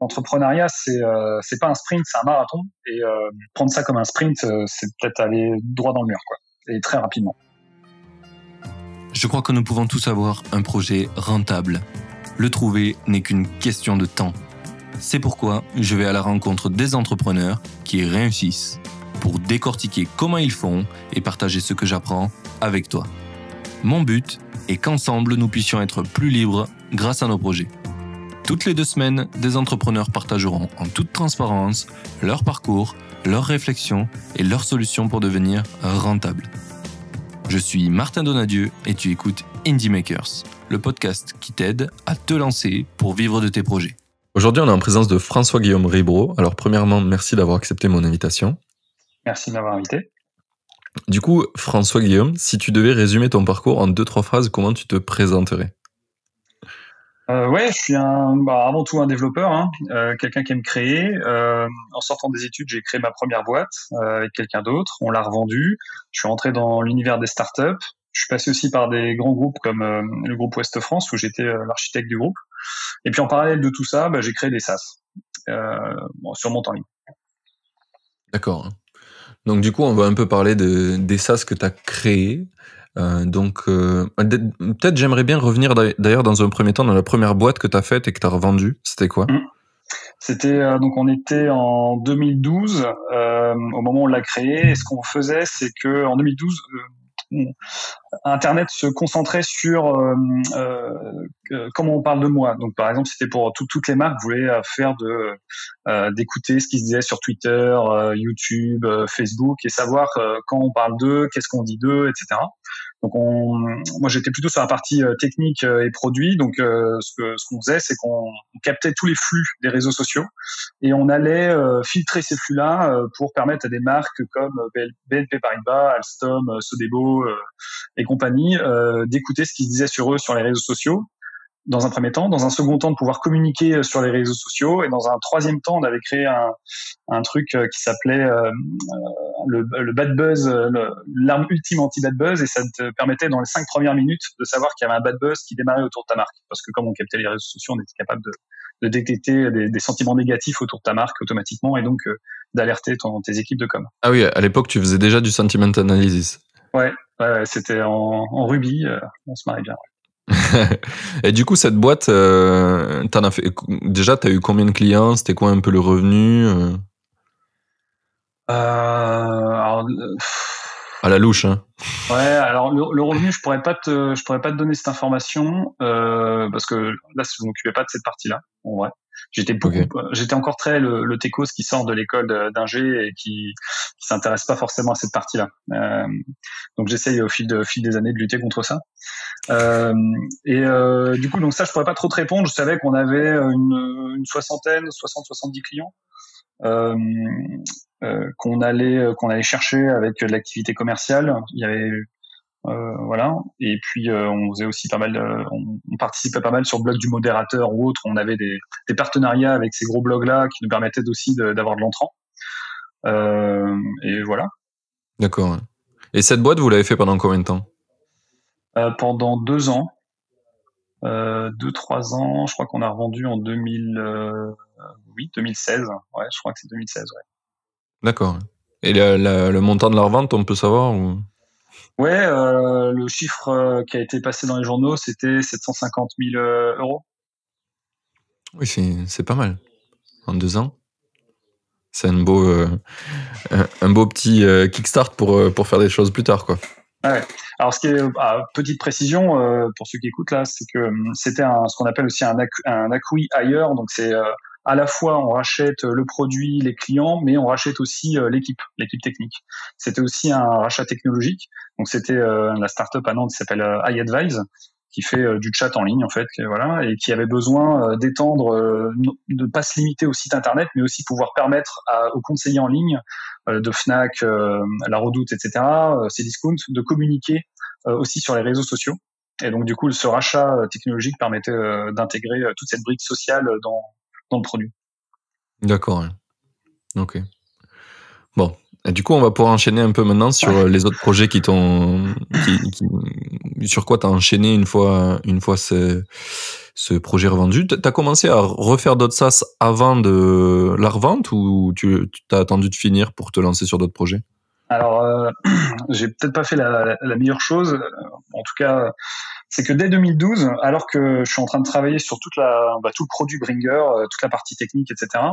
L'entrepreneuriat, c'est euh, pas un sprint, c'est un marathon. Et euh, prendre ça comme un sprint, euh, c'est peut-être aller droit dans le mur, quoi. Et très rapidement. Je crois que nous pouvons tous avoir un projet rentable. Le trouver n'est qu'une question de temps. C'est pourquoi je vais à la rencontre des entrepreneurs qui réussissent pour décortiquer comment ils font et partager ce que j'apprends avec toi. Mon but est qu'ensemble nous puissions être plus libres grâce à nos projets. Toutes les deux semaines, des entrepreneurs partageront en toute transparence leur parcours, leurs réflexions et leurs solutions pour devenir rentables. Je suis Martin Donadieu et tu écoutes Indie Makers, le podcast qui t'aide à te lancer pour vivre de tes projets. Aujourd'hui, on est en présence de François-Guillaume Ribro. Alors, premièrement, merci d'avoir accepté mon invitation. Merci de m'avoir invité. Du coup, François-Guillaume, si tu devais résumer ton parcours en deux, trois phrases, comment tu te présenterais? Euh, ouais, je suis un, bah, avant tout un développeur, hein, euh, quelqu'un qui aime créer. Euh, en sortant des études, j'ai créé ma première boîte avec quelqu'un d'autre. On l'a revendue. Je suis rentré dans l'univers des startups. Je suis passé aussi par des grands groupes comme le groupe Ouest France où j'étais l'architecte du groupe. Et puis en parallèle de tout ça, bah, j'ai créé des SaaS sur mon temps libre. D'accord. Donc du coup, on va un peu parler de, des SaaS que tu as créés. Euh, donc, euh, peut-être j'aimerais bien revenir d'ailleurs dans un premier temps dans la première boîte que tu as faite et que tu as revendue. C'était quoi? Mmh. C'était euh, donc on était en 2012 au moment où on l'a créé. Et ce qu'on faisait, c'est que en 2012, Internet se concentrait sur comment on parle de moi. Donc, par exemple, c'était pour toutes les marques voulaient faire de d'écouter ce qui se disait sur Twitter, YouTube, Facebook et savoir quand on parle d'eux, qu'est-ce qu'on dit d'eux, etc. Donc on, moi j'étais plutôt sur la partie euh, technique euh, et produit. Donc euh, ce que ce qu'on faisait, c'est qu'on captait tous les flux des réseaux sociaux et on allait filtrer ces flux-là pour permettre à des marques comme BNP Paribas, Alstom, Sodebo et compagnie d'écouter ce qui se disait sur eux sur les réseaux sociaux dans un premier temps, dans un second temps de pouvoir communiquer euh, sur les réseaux sociaux, et dans un troisième temps, on avait créé un, un truc euh, qui s'appelait euh, le, le, bad buzz, l'arme ultime anti-bad buzz, et ça te permettait dans les cinq premières minutes de savoir qu'il y avait un bad buzz qui démarrait autour de ta marque, parce que comme on captait les réseaux sociaux, on était capable de, de détecter des, des, sentiments négatifs autour de ta marque automatiquement, et donc d'alerter tes équipes de com. Ah oui, à l'époque, tu faisais déjà du sentiment analysis. Ouais, ouais c'était en, en Ruby, on se marie bien. Et du coup, cette boîte, euh, en as fait, déjà, tu as eu combien de clients? C'était quoi un peu le revenu euh? Euh, alors, À la louche, hein. Ouais, alors le, revenu, je pourrais pas te, je pourrais pas te donner cette information parce que là, je ne m'occupais pas de cette partie-là, en vrai. J'étais beaucoup, j'étais encore très le, le techos qui sort de l'école d'ingé et qui, qui s'intéresse pas forcément à cette partie-là. Euh, donc j'essaye au fil, de, fil des années de lutter contre ça. Euh, et euh, du coup, donc ça, je pourrais pas trop te répondre. Je savais qu'on avait une, une soixantaine, 60-70 clients. Euh, euh, qu'on allait qu'on allait chercher avec l'activité commerciale. Il y avait voilà. Et puis euh, on faisait aussi pas mal, on, on, participait pas mal sur le blog du modérateur ou autre. On avait des, des partenariats avec ces gros blogs là qui nous permettaient aussi d'avoir de, l'entrant. Euh, et voilà. D'accord. Et cette boîte, vous l'avez fait pendant combien de temps? Pendant deux ans. deux, trois ans. Je crois qu'on a revendu en 2008, 2016. Ouais, je crois que c'est 2016. Ouais. D'accord. Et le montant de la revente, on peut savoir ou... Ouais, euh, le chiffre euh, qui a été passé dans les journaux, c'était 750 000 euh, euros. Oui, c'est pas mal. En deux ans. C'est un beau, un beau petit kickstart pour, pour faire des choses plus tard, quoi. Ouais. Alors, ce qui est, ah, petite précision pour ceux qui écoutent là, c'est que hum, c'était ce qu'on appelle aussi un, un acquis ailleurs. Donc, c'est à la fois on rachète le produit, les clients, mais on rachète aussi euh, l'équipe, l'équipe technique. C'était aussi un rachat technologique. Donc c'était euh, la startup à Nantes qui s'appelle euh, iAdvise qui fait du chat en ligne en fait, voilà, et qui avait besoin d'étendre, de pas se limiter au site internet, mais aussi pouvoir permettre aux conseillers en ligne de Fnac, La Redoute, etc., Cdiscount, de communiquer aussi sur les réseaux sociaux. Et donc du coup, ce rachat technologique permettait d'intégrer toute cette brique sociale dans, dans le produit. D'accord. Ok. Bon. du coup, on va pouvoir enchaîner un peu maintenant sur les autres projets qui t'ont, sur quoi tu as enchaîné une fois, une fois ce, ce projet revendu. Tu as commencé à refaire d'autres SaaS avant de la revente ou tu as attendu de finir pour te lancer sur d'autres projets? Alors, euh, j'ai peut-être pas fait la, meilleure chose. En tout cas, c'est que dès 2012, alors que je suis en train de travailler sur bah, tout le produit Bringer, euh, toute la partie technique, etc.,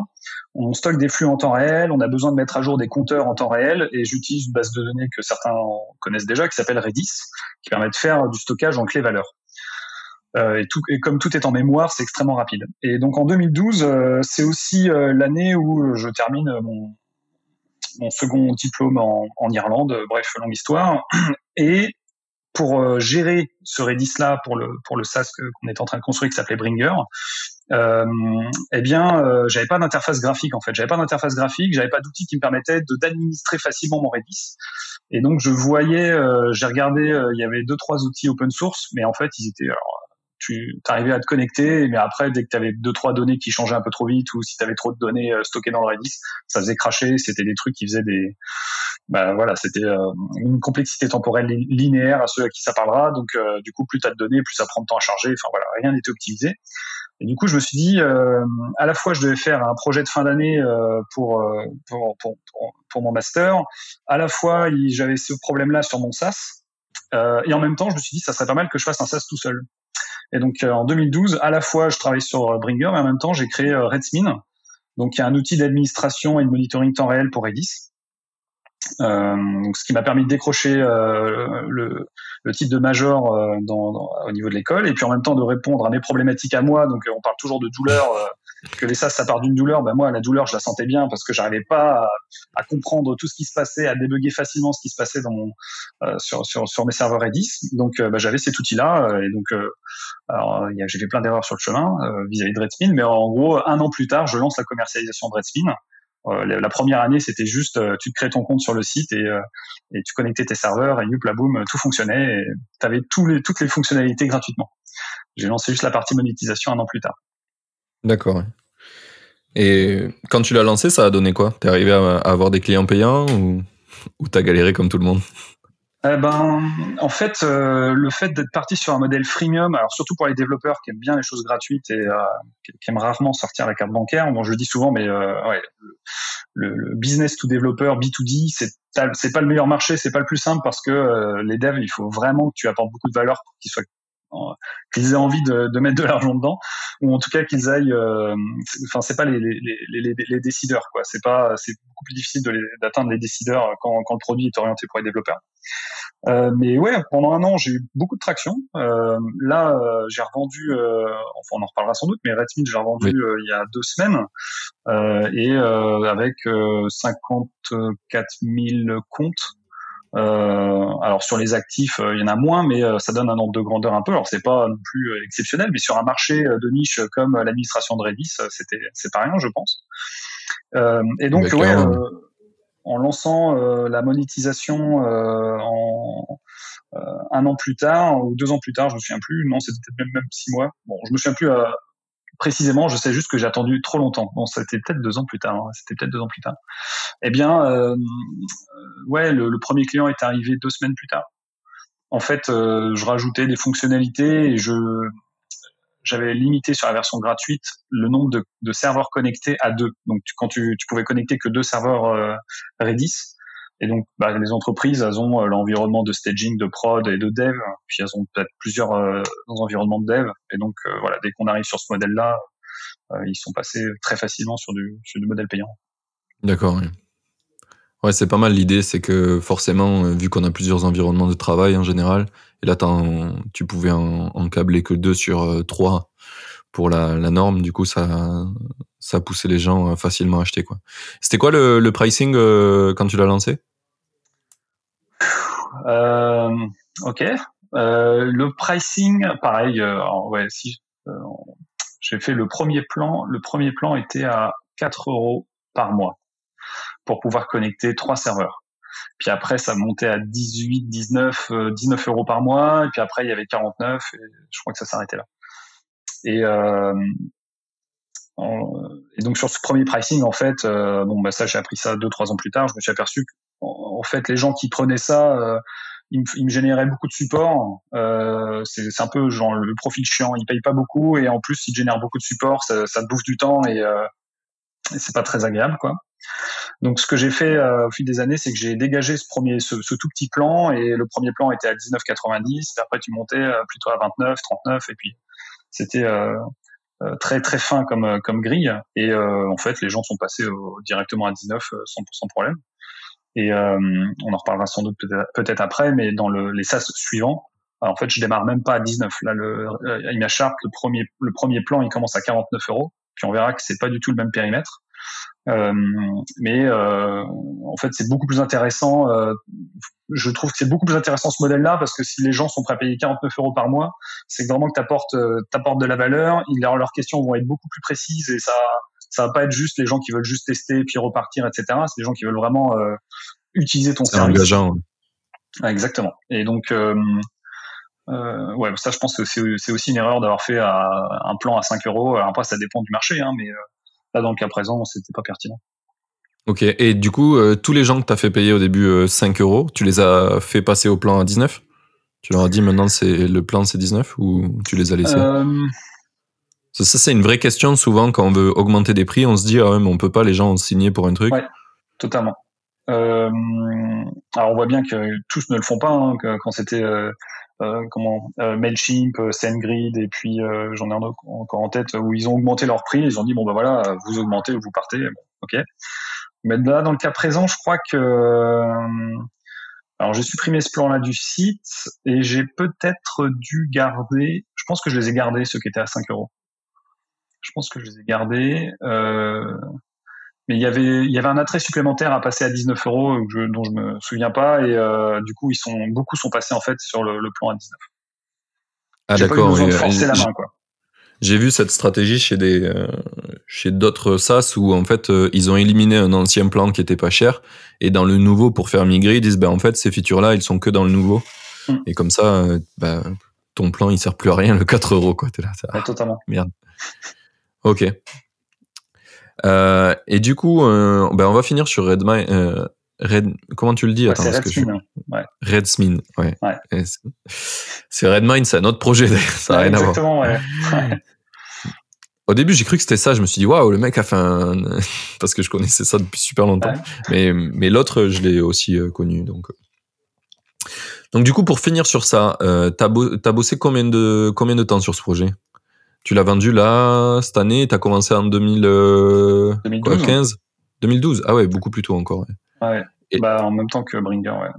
on stocke des flux en temps réel, on a besoin de mettre à jour des compteurs en temps réel, et j'utilise une base de données que certains connaissent déjà, qui s'appelle Redis, qui permet de faire du stockage en clé valeur. Euh, et, comme tout est en mémoire, c'est extrêmement rapide. Et donc en 2012, euh, c'est aussi l'année où je termine mon, mon second diplôme en, en, Irlande. Bref, longue histoire. Et pour gérer ce Redis-là pour le pour qu'on est en train de construire qui s'appelait Bringer, euh, eh bien, euh, j'avais pas d'interface graphique en fait. J'avais pas d'interface graphique, j'avais pas d'outil qui me permettait d'administrer facilement mon Redis. Et donc, je voyais, j'ai regardé, il y avait deux trois outils open source, mais en fait, ils étaient tu arrivais à te connecter, mais après, dès que tu avais deux, trois données qui changeaient un peu trop vite, ou si tu avais trop de données euh, stockées dans le Redis, ça faisait cracher, c'était des trucs qui faisaient des, bah voilà, c'était euh, une complexité temporelle linéaire à ceux à qui ça parlera, donc euh, du coup, plus tu as de données, plus ça prend de temps à charger, enfin voilà, rien n'était optimisé. Et du coup, je me suis dit, à la fois, je devais faire un projet de fin d'année pour, pour, pour, pour, mon master, à la fois, j'avais ce problème-là sur mon SaaS, et en même temps, je me suis dit, ça serait pas mal que je fasse un SaaS tout seul. Et donc euh, en 2012, à la fois je travaille sur euh, Bringer, mais en même temps j'ai créé euh, Redsmin, donc il y a un outil d'administration et de monitoring temps réel pour Redis. Donc, ce qui m'a permis de décrocher le, titre de major au niveau de l'école et puis en même temps de répondre à mes problématiques à moi. Donc on parle toujours de douleur que SAS, ça part d'une douleur. Ben moi, la douleur, je la sentais bien parce que j'arrivais pas à, comprendre tout ce qui se passait, à débugger facilement ce qui se passait dans mon, euh, sur, sur, sur, mes serveurs Redis. Donc, euh, ben, j'avais cet outil-là. Euh, et donc, alors, j'ai fait plein d'erreurs sur le chemin vis-à-vis de Redspin. Mais en gros, un an plus tard, je lance la commercialisation de Redspin. la première année, c'était juste, tu te crées ton compte sur le site et, et tu connectais tes serveurs et la boum, tout fonctionnait et tu avais les, toutes les fonctionnalités gratuitement. J'ai lancé juste la partie monétisation un an plus tard. D'accord. Et quand tu l'as lancé, ça a donné quoi? T'es arrivé à, avoir des clients payants ou, ou t'as galéré comme tout le monde? Eh ben, en fait, euh, le fait d'être parti sur un modèle freemium, alors surtout pour les développeurs qui aiment bien les choses gratuites et euh, qui, aiment rarement sortir la carte bancaire, bon, je dis souvent, mais euh, le, business to développeur B2D, c'est c'est pas le meilleur marché, c'est pas le plus simple parce que les devs, il faut vraiment que tu apportes beaucoup de valeur pour qu'ils soient qu'ils aient envie de, de, mettre de l'argent dedans ou en tout cas qu'ils aillent euh, enfin c'est pas les, les, les, les, décideurs quoi. C'est pas c'est beaucoup plus difficile d'atteindre les décideurs quand, quand le produit est orienté pour les développeurs. Euh, mais ouais pendant un an j'ai eu beaucoup de traction. Euh, là euh, j'ai revendu euh, enfin on en reparlera sans doute mais Redmine j'ai revendu il y a deux semaines. Et avec 54 000 comptes euh, alors sur les actifs, euh, il y en a moins, mais euh, ça donne un ordre de grandeur un peu. Alors c'est pas non plus exceptionnel, mais sur un marché de niche comme l'administration de Redis, c'était c'est pas rien, je pense. et donc ouais, en lançant la monétisation en un an plus tard ou deux ans plus tard, je me souviens plus. Non, c'était peut-être même, même six mois. Bon, je me souviens plus précisément, je sais juste que j'ai attendu trop longtemps. Bon, c'était peut-être deux ans plus tard. Hein. C'était peut-être deux ans plus tard. Eh bien, euh, ouais, le, premier client est arrivé deux semaines plus tard. En fait, euh, je rajoutais des fonctionnalités et je j'avais limité sur la version gratuite le nombre de, serveurs connectés à deux. Donc, quand tu, tu pouvais connecter que deux serveurs euh, Redis, et donc, bah, les entreprises, elles ont euh, l'environnement de staging, de prod et de dev, puis elles ont peut-être plusieurs euh, environnements de dev. Et donc, euh, voilà, dès qu'on arrive sur ce modèle-là, ils sont passés très facilement sur du, modèle payant. D'accord. Oui. Ouais, c'est pas mal l'idée, c'est que forcément, vu qu'on a plusieurs environnements de travail en général, et là tu pouvais en, câbler que deux sur trois pour la, norme, du coup ça ça poussait les gens facilement à acheter quoi. C'était quoi le, pricing quand tu l'as lancé? Euh, ok. Euh, le pricing, pareil. Euh, ouais, si j'ai fait le premier plan, le premier plan était à 4 euros par mois pour pouvoir connecter trois serveurs. Puis après, ça montait à 18, 19, 19 euros par mois. Et puis après, il y avait 49. Et je crois que ça s'arrêtait là. Et, euh, et donc sur ce premier pricing, en fait, bon bah ça j'ai appris ça deux trois ans plus tard. Je me suis aperçu qu'en en fait les gens qui prenaient ça il me, générait beaucoup de support. Euh, c'est un peu genre le profil chiant, il paye pas beaucoup et en plus il génère beaucoup de support, ça, te bouffe du temps et, euh, et c'est pas très agréable quoi. Donc ce que j'ai fait euh, au fil des années, c'est que j'ai dégagé ce premier, ce, ce, tout petit plan et le premier plan était à 19,90. Après tu montais euh, plutôt à 29, 39 et puis c'était euh, euh, très très fin comme comme grille et en fait les gens sont passés directement à 19 sans, sans problème. Et euh, on en reparlera sans doute peut-être après, mais dans le, les SAS suivants, en fait, je démarre même pas à 19. Là, le euh, Chart, le premier, le premier plan, il commence à 49 euros. Puis on verra que c'est pas du tout le même périmètre. Euh, mais euh, en fait, c'est beaucoup plus intéressant. Euh, je trouve que c'est beaucoup plus intéressant ce modèle-là parce que si les gens sont prêts à payer 49 euros par mois, c'est vraiment que tu apportes, euh, de la valeur. Ils, leurs questions vont être beaucoup plus précises et ça, ça va pas être juste les gens qui veulent juste tester puis repartir, etc. C'est les gens qui veulent vraiment euh, utiliser ton service. Engageant. exactement. Et donc, euh, euh, ouais, ça, je pense que c'est aussi une erreur d'avoir fait un plan à 5 euros. Alors après, ça dépend du marché, hein, mais là, dans le cas présent, c'était pas pertinent. Ok, et du coup, tous les gens que tu as fait payer au début 5 euros, tu les as fait passer au plan à 19 Tu leur as dit maintenant c'est le plan c'est 19 ou tu les as laissés? Ça, c'est une vraie question. Souvent, quand on veut augmenter des prix, on se dit, ah ouais, mais on peut pas les gens signer pour un truc. Ouais, totalement. Euh, alors, on voit bien que tous ne le font pas. Hein, quand c'était euh, euh, comment euh, Mailchimp, SendGrid, et puis j'en ai encore en tête où ils ont augmenté leur prix. Ils ont dit, bon ben voilà, vous augmentez ou vous partez. Bon, ok. Mais là, dans le cas présent, je crois que alors j'ai supprimé ce plan-là du site et j'ai peut-être dû garder. Je pense que je les ai gardés ceux qui étaient à 5 euros. Je pense que je les ai gardés. Euh, mais il y avait il y avait un attrait supplémentaire à passer à 19 euros dont je me souviens pas et euh, du coup ils sont beaucoup sont passés en fait sur le, plan à 19. Ah d'accord. J'ai vu cette stratégie chez des euh, chez d'autres SaaS où en fait ils ont éliminé un ancien plan qui était pas cher et dans le nouveau pour faire migrer ils disent ben en fait ces features là ils sont que dans le nouveau mm. et comme ça ben, ton plan il sert plus à rien le 4 euros quoi. là, ça... totalement. Merde. Ok. Euh, et du coup, euh, ben on va finir sur Redmine. Euh, Red, comment tu le dis? Ouais, Redsmin. Je... Ouais. Redsmin, ouais. ouais. C'est Redmine, c'est un autre projet Ça n'a rien à voir. Exactement, ouais. Au début, j'ai cru que c'était ça. Je me suis dit, waouh, le mec a fait un. Parce que je connaissais ça depuis super longtemps. Mais, mais l'autre, je l'ai aussi connu. Donc. donc, du coup, pour finir sur ça, euh, t'as, as bossé combien de, combien de temps sur ce projet? Tu l'as vendu là, cette année, tu as commencé en 2015 2012 euh, Ah ouais, beaucoup plus tôt encore. Ouais, bah, en même temps que Bringer, ouais.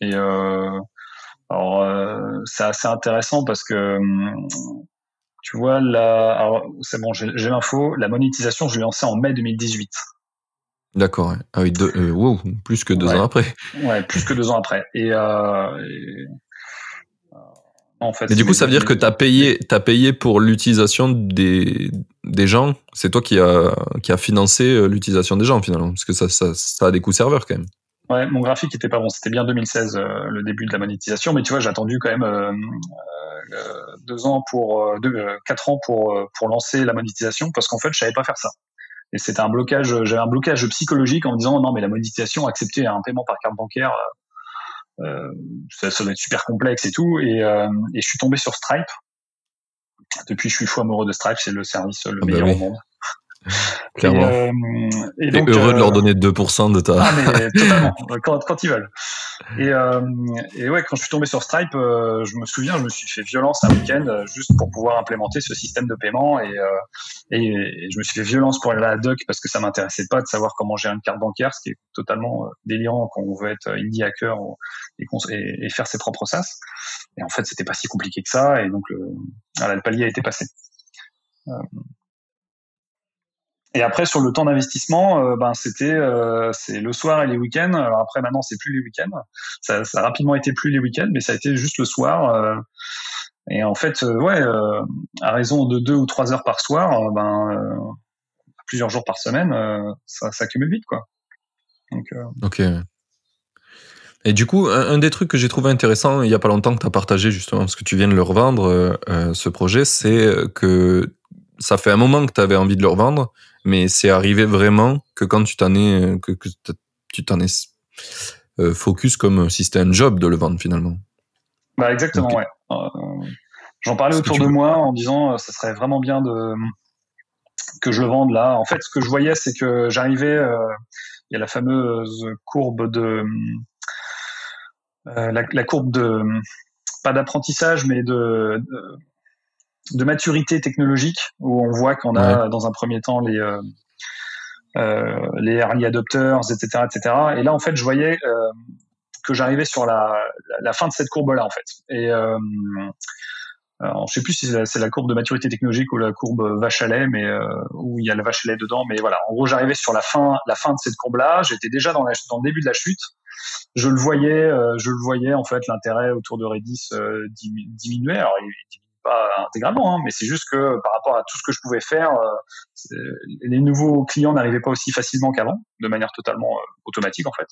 Et euh, alors, euh, c'est assez intéressant parce que, hum, tu vois, là, c'est bon, j'ai l'info, la monétisation, je l'ai lancée en mai 2018. D'accord, ouais. ah oui, deux, wow, plus que deux ans après. Ouais, plus que deux ans après. Et, et en fait. Et du coup, ça veut dire que tu as payé, as payé pour l'utilisation des, des gens. C'est toi qui a, qui a financé euh, l'utilisation des gens finalement, parce que ça, ça, ça, a des coûts serveurs quand même. Ouais, mon graphique était pas bon. C'était bien 2016 euh, le début de la monétisation, mais tu vois, j'ai attendu quand même euh, deux ans pour deux, quatre ans pour pour lancer la monétisation, parce qu'en fait, je savais pas faire ça. Et c'était un blocage. J'avais un blocage psychologique en me disant non, mais la monétisation, accepter un paiement par carte bancaire euh, ça, ça, doit être super complexe et tout. Et, euh, et, je suis tombé sur Stripe. Depuis, je suis fou amoureux de Stripe. C'est le service le ah bah meilleur au monde. Clairement. Euh, et, donc, heureux de leur donner 2% de ta. Ah, mais totalement, quand, quand ils veulent. Et, euh, et ouais, quand je suis tombé sur Stripe, euh, je me souviens, je me suis fait violence un week-end euh, juste pour pouvoir implémenter ce système de paiement et, euh, je me suis fait violence pour aller à la doc parce que ça m'intéressait pas de savoir comment gérer une carte bancaire, ce qui est totalement délirant quand on veut être indie hacker et, et, faire ses propres SaaS. Et en fait, c'était pas si compliqué que ça et donc le, voilà, le palier a été passé. Et après sur le temps d'investissement, euh, ben c'était euh, c'est le soir et les week-ends. Alors après maintenant c'est plus les week-ends. Ça, a rapidement été plus les week-ends, mais ça a été juste le soir. Euh, et en fait, ouais, à raison de deux ou trois heures par soir, ben plusieurs jours par semaine, ça s'accumule vite quoi. Ok. Et du coup, un, des trucs que j'ai trouvé intéressant il y a pas longtemps que tu as partagé justement parce que tu viens de le revendre ce projet, c'est que ça fait un moment que tu avais envie de le revendre, mais c'est arrivé vraiment que quand tu t'en es, que, tu t'en es euh, focus comme si c'était un job de le vendre finalement. Bah exactement, ouais. Euh, j'en parlais autour de moi en disant ça serait vraiment bien de que je le vende là. En fait, ce que je voyais, c'est que j'arrivais, il y a la fameuse courbe de la, la, courbe de pas d'apprentissage, mais de, de, maturité technologique, où on voit qu'on a dans un premier temps les euh, euh, les early adopters, etc., etc. Et là, en fait, je voyais euh, que j'arrivais sur la, la, fin de cette courbe-là, en fait. Et alors, je sais plus si c'est la, courbe de maturité technologique ou la courbe vache à lait, mais euh, où il y a la vache à lait dedans. Mais voilà, en gros, j'arrivais sur la fin, la fin de cette courbe-là. J'étais déjà dans, la, dans le début de la chute je le voyais, euh, je le voyais en fait l'intérêt autour de Redis euh, diminuer. Alors il, pas intégralement, hein, mais c'est juste que par rapport à tout ce que je pouvais faire, euh, les nouveaux clients n'arrivaient pas aussi facilement qu'avant, de manière totalement automatique en fait.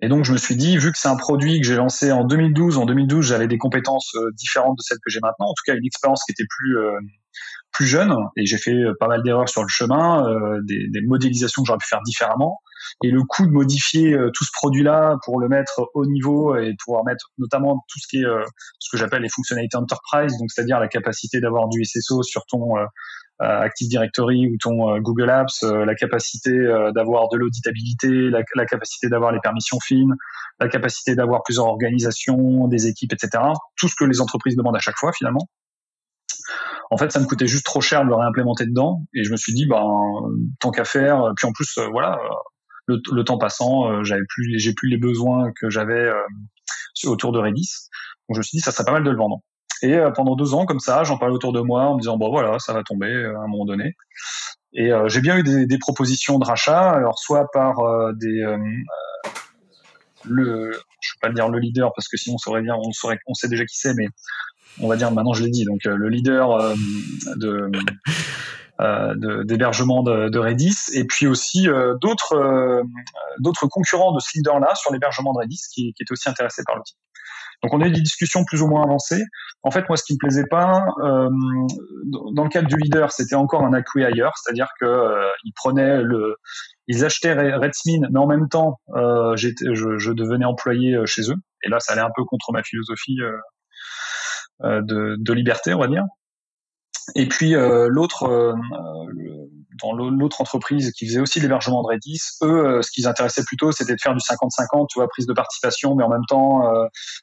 Et donc je me suis dit, vu que c'est un produit que j'ai lancé en 2012, en 2012 j'avais des compétences différentes de celles que j'ai maintenant, en tout cas une expérience qui était plus plus jeune, et j'ai fait pas mal d'erreurs sur le chemin, des modélisations que j'aurais pu faire différemment. Et le coût de modifier euh, tout ce produit-là pour le mettre au niveau et pouvoir mettre notamment tout ce qui est euh, ce que j'appelle les fonctionnalités enterprise, donc c'est-à-dire la capacité d'avoir du SSO sur ton euh, Active Directory ou ton Google Apps, la capacité d'avoir de l'auditabilité, la, capacité d'avoir les permissions fines, la capacité d'avoir plusieurs organisations, des équipes, etc. Tout ce que les entreprises demandent à chaque fois finalement. En fait, ça me coûtait juste trop cher de le réimplémenter dedans, et je me suis dit, ben, tant qu'à faire. Puis en plus, voilà, le, temps passant, euh, j'avais plus, j'ai plus les besoins que j'avais euh, autour de Redis. Donc je me suis dit, ça serait pas mal de le vendre. Et euh, pendant deux ans, comme ça, j'en parlais autour de moi en me disant, bon voilà, ça va tomber à un moment donné. Et j'ai bien eu des, propositions de rachat, alors soit par des je vais pas dire le leader parce que sinon on saurait bien, on saurait, on sait déjà qui c'est, mais on va dire maintenant je l'ai dit. Donc le leader de d'hébergement de, de, Redis, et puis aussi euh, d'autres euh, d'autres concurrents de ce leader-là sur l'hébergement de Redis qui, qui étaient aussi intéressés par l'outil. Donc on a eu des discussions plus ou moins avancées. En fait, moi, ce qui me plaisait pas, euh, dans le cadre du leader, c'était encore un acquis-ailleurs, c'est-à-dire que euh, ils prenaient le, ils achetaient Redsmin, mais en même temps, euh, je, je, devenais employé chez eux. Et là, ça allait un peu contre ma philosophie de, de, liberté, on va dire. Et puis euh, l'autre, euh, dans l'autre entreprise qui faisait aussi l'hébergement de Redis, eux, euh, ce qui les intéressait plutôt, c'était de faire du 50-50, tu vois, prise de participation, mais en même temps,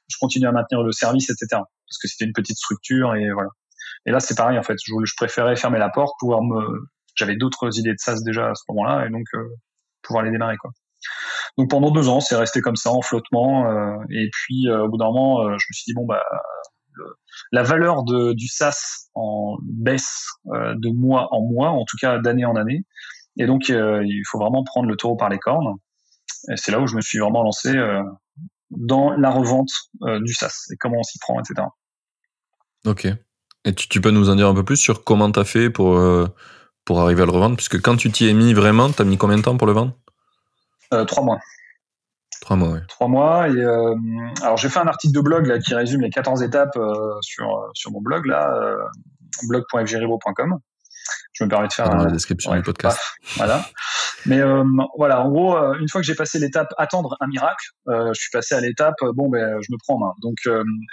je continue à maintenir le service, etc. Parce que c'était une petite structure et voilà. Et là, c'est pareil en fait. Je, je, préférais fermer la porte, pouvoir me. J'avais d'autres idées de SaaS déjà à ce moment-là, et donc pouvoir les démarrer quoi. Donc pendant deux ans, c'est resté comme ça en flottement. et puis au bout d'un moment, je me suis dit bon bah la valeur de, du SaaS en baisse euh, de mois en mois, en tout cas d'année en année. Et donc, euh, il faut vraiment prendre le taureau par les cornes. Et c'est là où je me suis vraiment lancé euh, dans la revente du SaaS et comment on s'y prend, etc. Ok. Et tu, tu, peux nous en dire un peu plus sur comment tu as fait pour, pour arriver à le revendre? Puisque quand tu t'y es mis vraiment, tu as mis combien de temps pour le vendre? Trois mois. Trois mois, oui. Trois mois. Et, euh, alors, j'ai fait un article de blog là, qui résume les 14 étapes euh, sur, sur mon blog, là, euh, blog.fgribo.com. Je me permets de faire Dans la description du podcast. voilà. Mais euh, voilà, en gros, euh, une fois que j'ai passé l'étape attendre un miracle, je suis passé à l'étape bon ben je me prends en main. Donc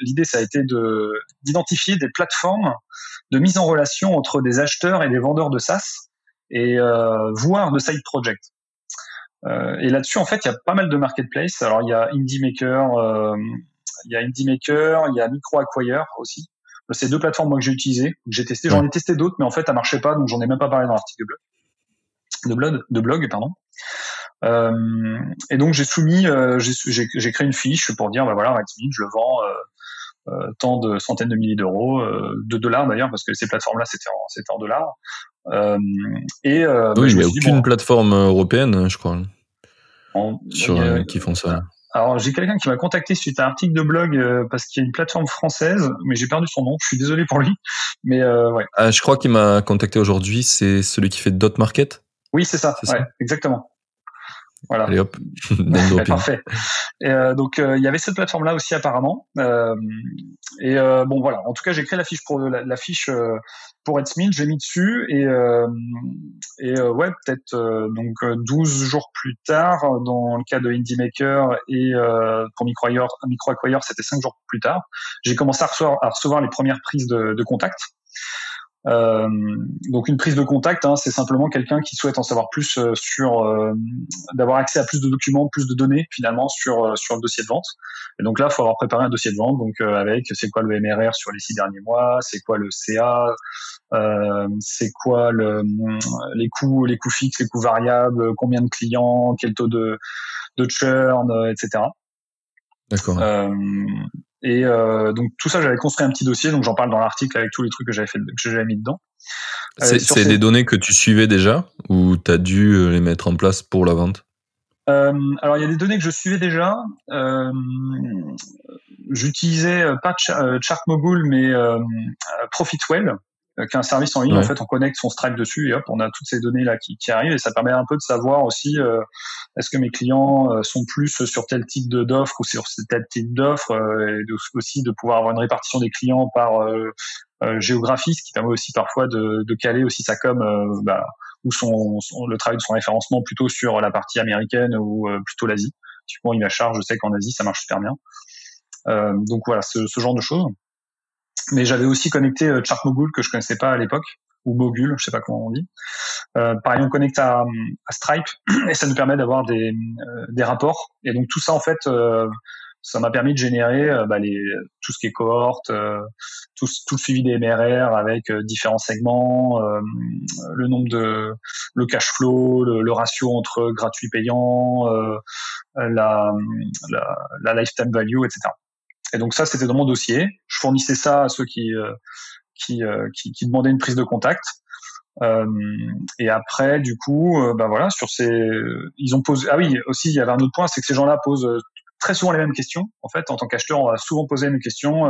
l'idée ça a été de d'identifier des plateformes de mise en relation entre des acheteurs et des vendeurs de SaaS et voire de side project. Euh, et là-dessus, en fait, il y a pas mal de marketplaces. Alors, il y a Indie Maker, euh, il y a Indie Maker, il y a Micro Acquire aussi. C'est deux plateformes que j'ai utilisées, j'ai testé. J'en ai testé d'autres, mais en fait, ça marchait pas, donc j'en ai même pas parlé dans l'article de blog, de blog, pardon. Euh, et donc j'ai soumis, j'ai créé une fiche pour dire, bah voilà, Redmine, je le vends tant de centaines de milliers d'euros, de dollars d'ailleurs, parce que ces plateformes-là c'était en dollars. Euh, et euh, oui, bah, il n'y a aucune plateforme européenne, je crois, sur, euh, qui font ça. Alors j'ai quelqu'un qui m'a contacté suite à un article de blog parce qu'il y a une plateforme française, mais j'ai perdu son nom. Je suis désolé pour lui, mais ouais. Ah, je crois qu'il m'a contacté aujourd'hui. C'est celui qui fait Dot Market? Oui, c'est ça? Ouais, exactement. Voilà. Allez hop, parfait. Et, euh, donc euh, il y avait cette plateforme là aussi apparemment. Euh, et bon voilà. En tout cas, j'ai créé la fiche pour la, la fiche pour Edsmith, j'ai mis dessus et et ouais peut-être donc 12 jours plus tard dans le cas de Indie Maker et pour Microacquire, Microacquire c'était 5 jours plus tard, j'ai commencé à recevoir, à recevoir les premières prises de, de contact. Euh, donc une prise de contact, hein, c'est simplement quelqu'un qui souhaite en savoir plus euh, sur, euh, d'avoir accès à plus de documents, plus de données finalement sur sur le dossier de vente. Et donc là, il faut avoir préparé un dossier de vente, donc avec c'est quoi le MRR sur les six derniers mois, c'est quoi le CA, c'est quoi le, les coûts, les coûts fixes, les coûts variables, combien de clients, quel taux de de churn, etc. D'accord. Et euh, donc tout ça, j'avais construit un petit dossier, donc j'en parle dans l'article avec tous les trucs que j'avais fait, que j'avais mis dedans. Euh, c'est des données que tu suivais déjà ou tu as dû euh, les mettre en place pour la vente? Euh, alors il y a des données que je suivais déjà. Euh, J'utilisais pas Chartmogul mais Profitwell, qui est un service en ligne. En fait, on connecte son Stripe dessus et hop, on a toutes ces données là qui, qui arrivent et ça permet un peu de savoir aussi euh, est-ce que mes clients euh, sont plus sur tel type d'offre ou sur tel type d'offre euh, et aussi de pouvoir avoir une répartition des clients par géographie, ce qui permet aussi parfois de, de caler aussi sa com bah, ou son, le travail de son référencement plutôt sur la partie américaine ou plutôt l'Asie. Typiquement, il charge, je sais qu'en Asie ça marche super bien. donc voilà, ce, ce genre de choses. Mais j'avais aussi connecté euh, Chartmogul que je connaissais pas à l'époque ou Mogul, je sais pas comment on dit. Euh, pareil, on connecte à, Stripe et ça nous permet d'avoir des, euh, des rapports. Et donc tout ça, en fait, euh, ça m'a permis de générer bah, les, tout ce qui est cohorte, tout, tout, le suivi des MRR avec différents segments, le nombre de, le cash flow, le, ratio entre gratuit payant, la, la, la lifetime value, etc. Et donc ça, c'était dans mon dossier. Je fournissais ça à ceux qui euh, qui, euh, qui, qui, demandaient une prise de contact. Euh, et après, du coup, euh, bah voilà, sur ces, ils ont posé. Ah oui, aussi, il y avait un autre point, c'est que ces gens-là posent très souvent les mêmes questions. En fait, en tant qu'acheteur, on va souvent poser une question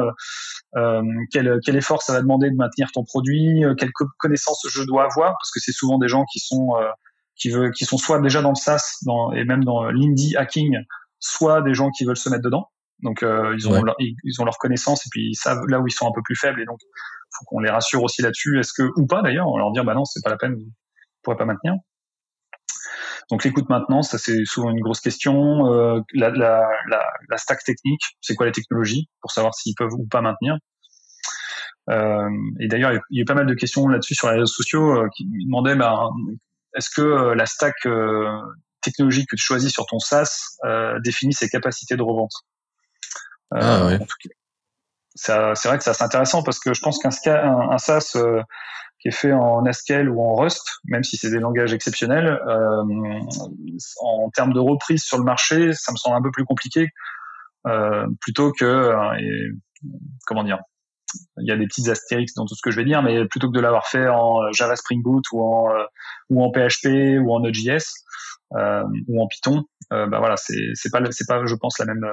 euh, quel, quel, effort ça va demander de maintenir ton produit, quelles connaissances je dois avoir, parce que c'est souvent des gens qui sont qui veulent, qui sont soit déjà dans le SaaS, dans, et même dans l'indie hacking, soit des gens qui veulent se mettre dedans. Donc euh, ils ont leur, ils, ont leur connaissance et puis ils savent là où ils sont un peu plus faibles et donc faut qu'on les rassure aussi là-dessus. Est-ce que ou pas d'ailleurs, on leur dire bah non c'est pas la peine, vous pourrez pas maintenir. Donc l'écoute maintenance, ça c'est souvent une grosse question. Euh, la, la, la, la, stack technique, c'est quoi les technologies pour savoir s'ils peuvent ou pas maintenir? Euh, et d'ailleurs, il y a eu pas mal de questions là-dessus sur les réseaux sociaux qui me demandaient bah, est-ce que la stack technologique que tu choisis sur ton SaaS définit ses capacités de revente? Ah, euh, c'est vrai que c'est intéressant parce que je pense qu'un un, un SaaS euh, qui est fait en Haskell ou en Rust, même si c'est des langages exceptionnels, euh, en termes de reprise sur le marché, ça me semble un peu plus compliqué euh, plutôt que et, comment dire. Il y a des petites astérix dans tout ce que je vais dire, mais plutôt que de l'avoir fait en Java Spring Boot ou en ou en PHP ou en Node.js ou en Python, bah voilà, c'est pas c'est pas je pense la même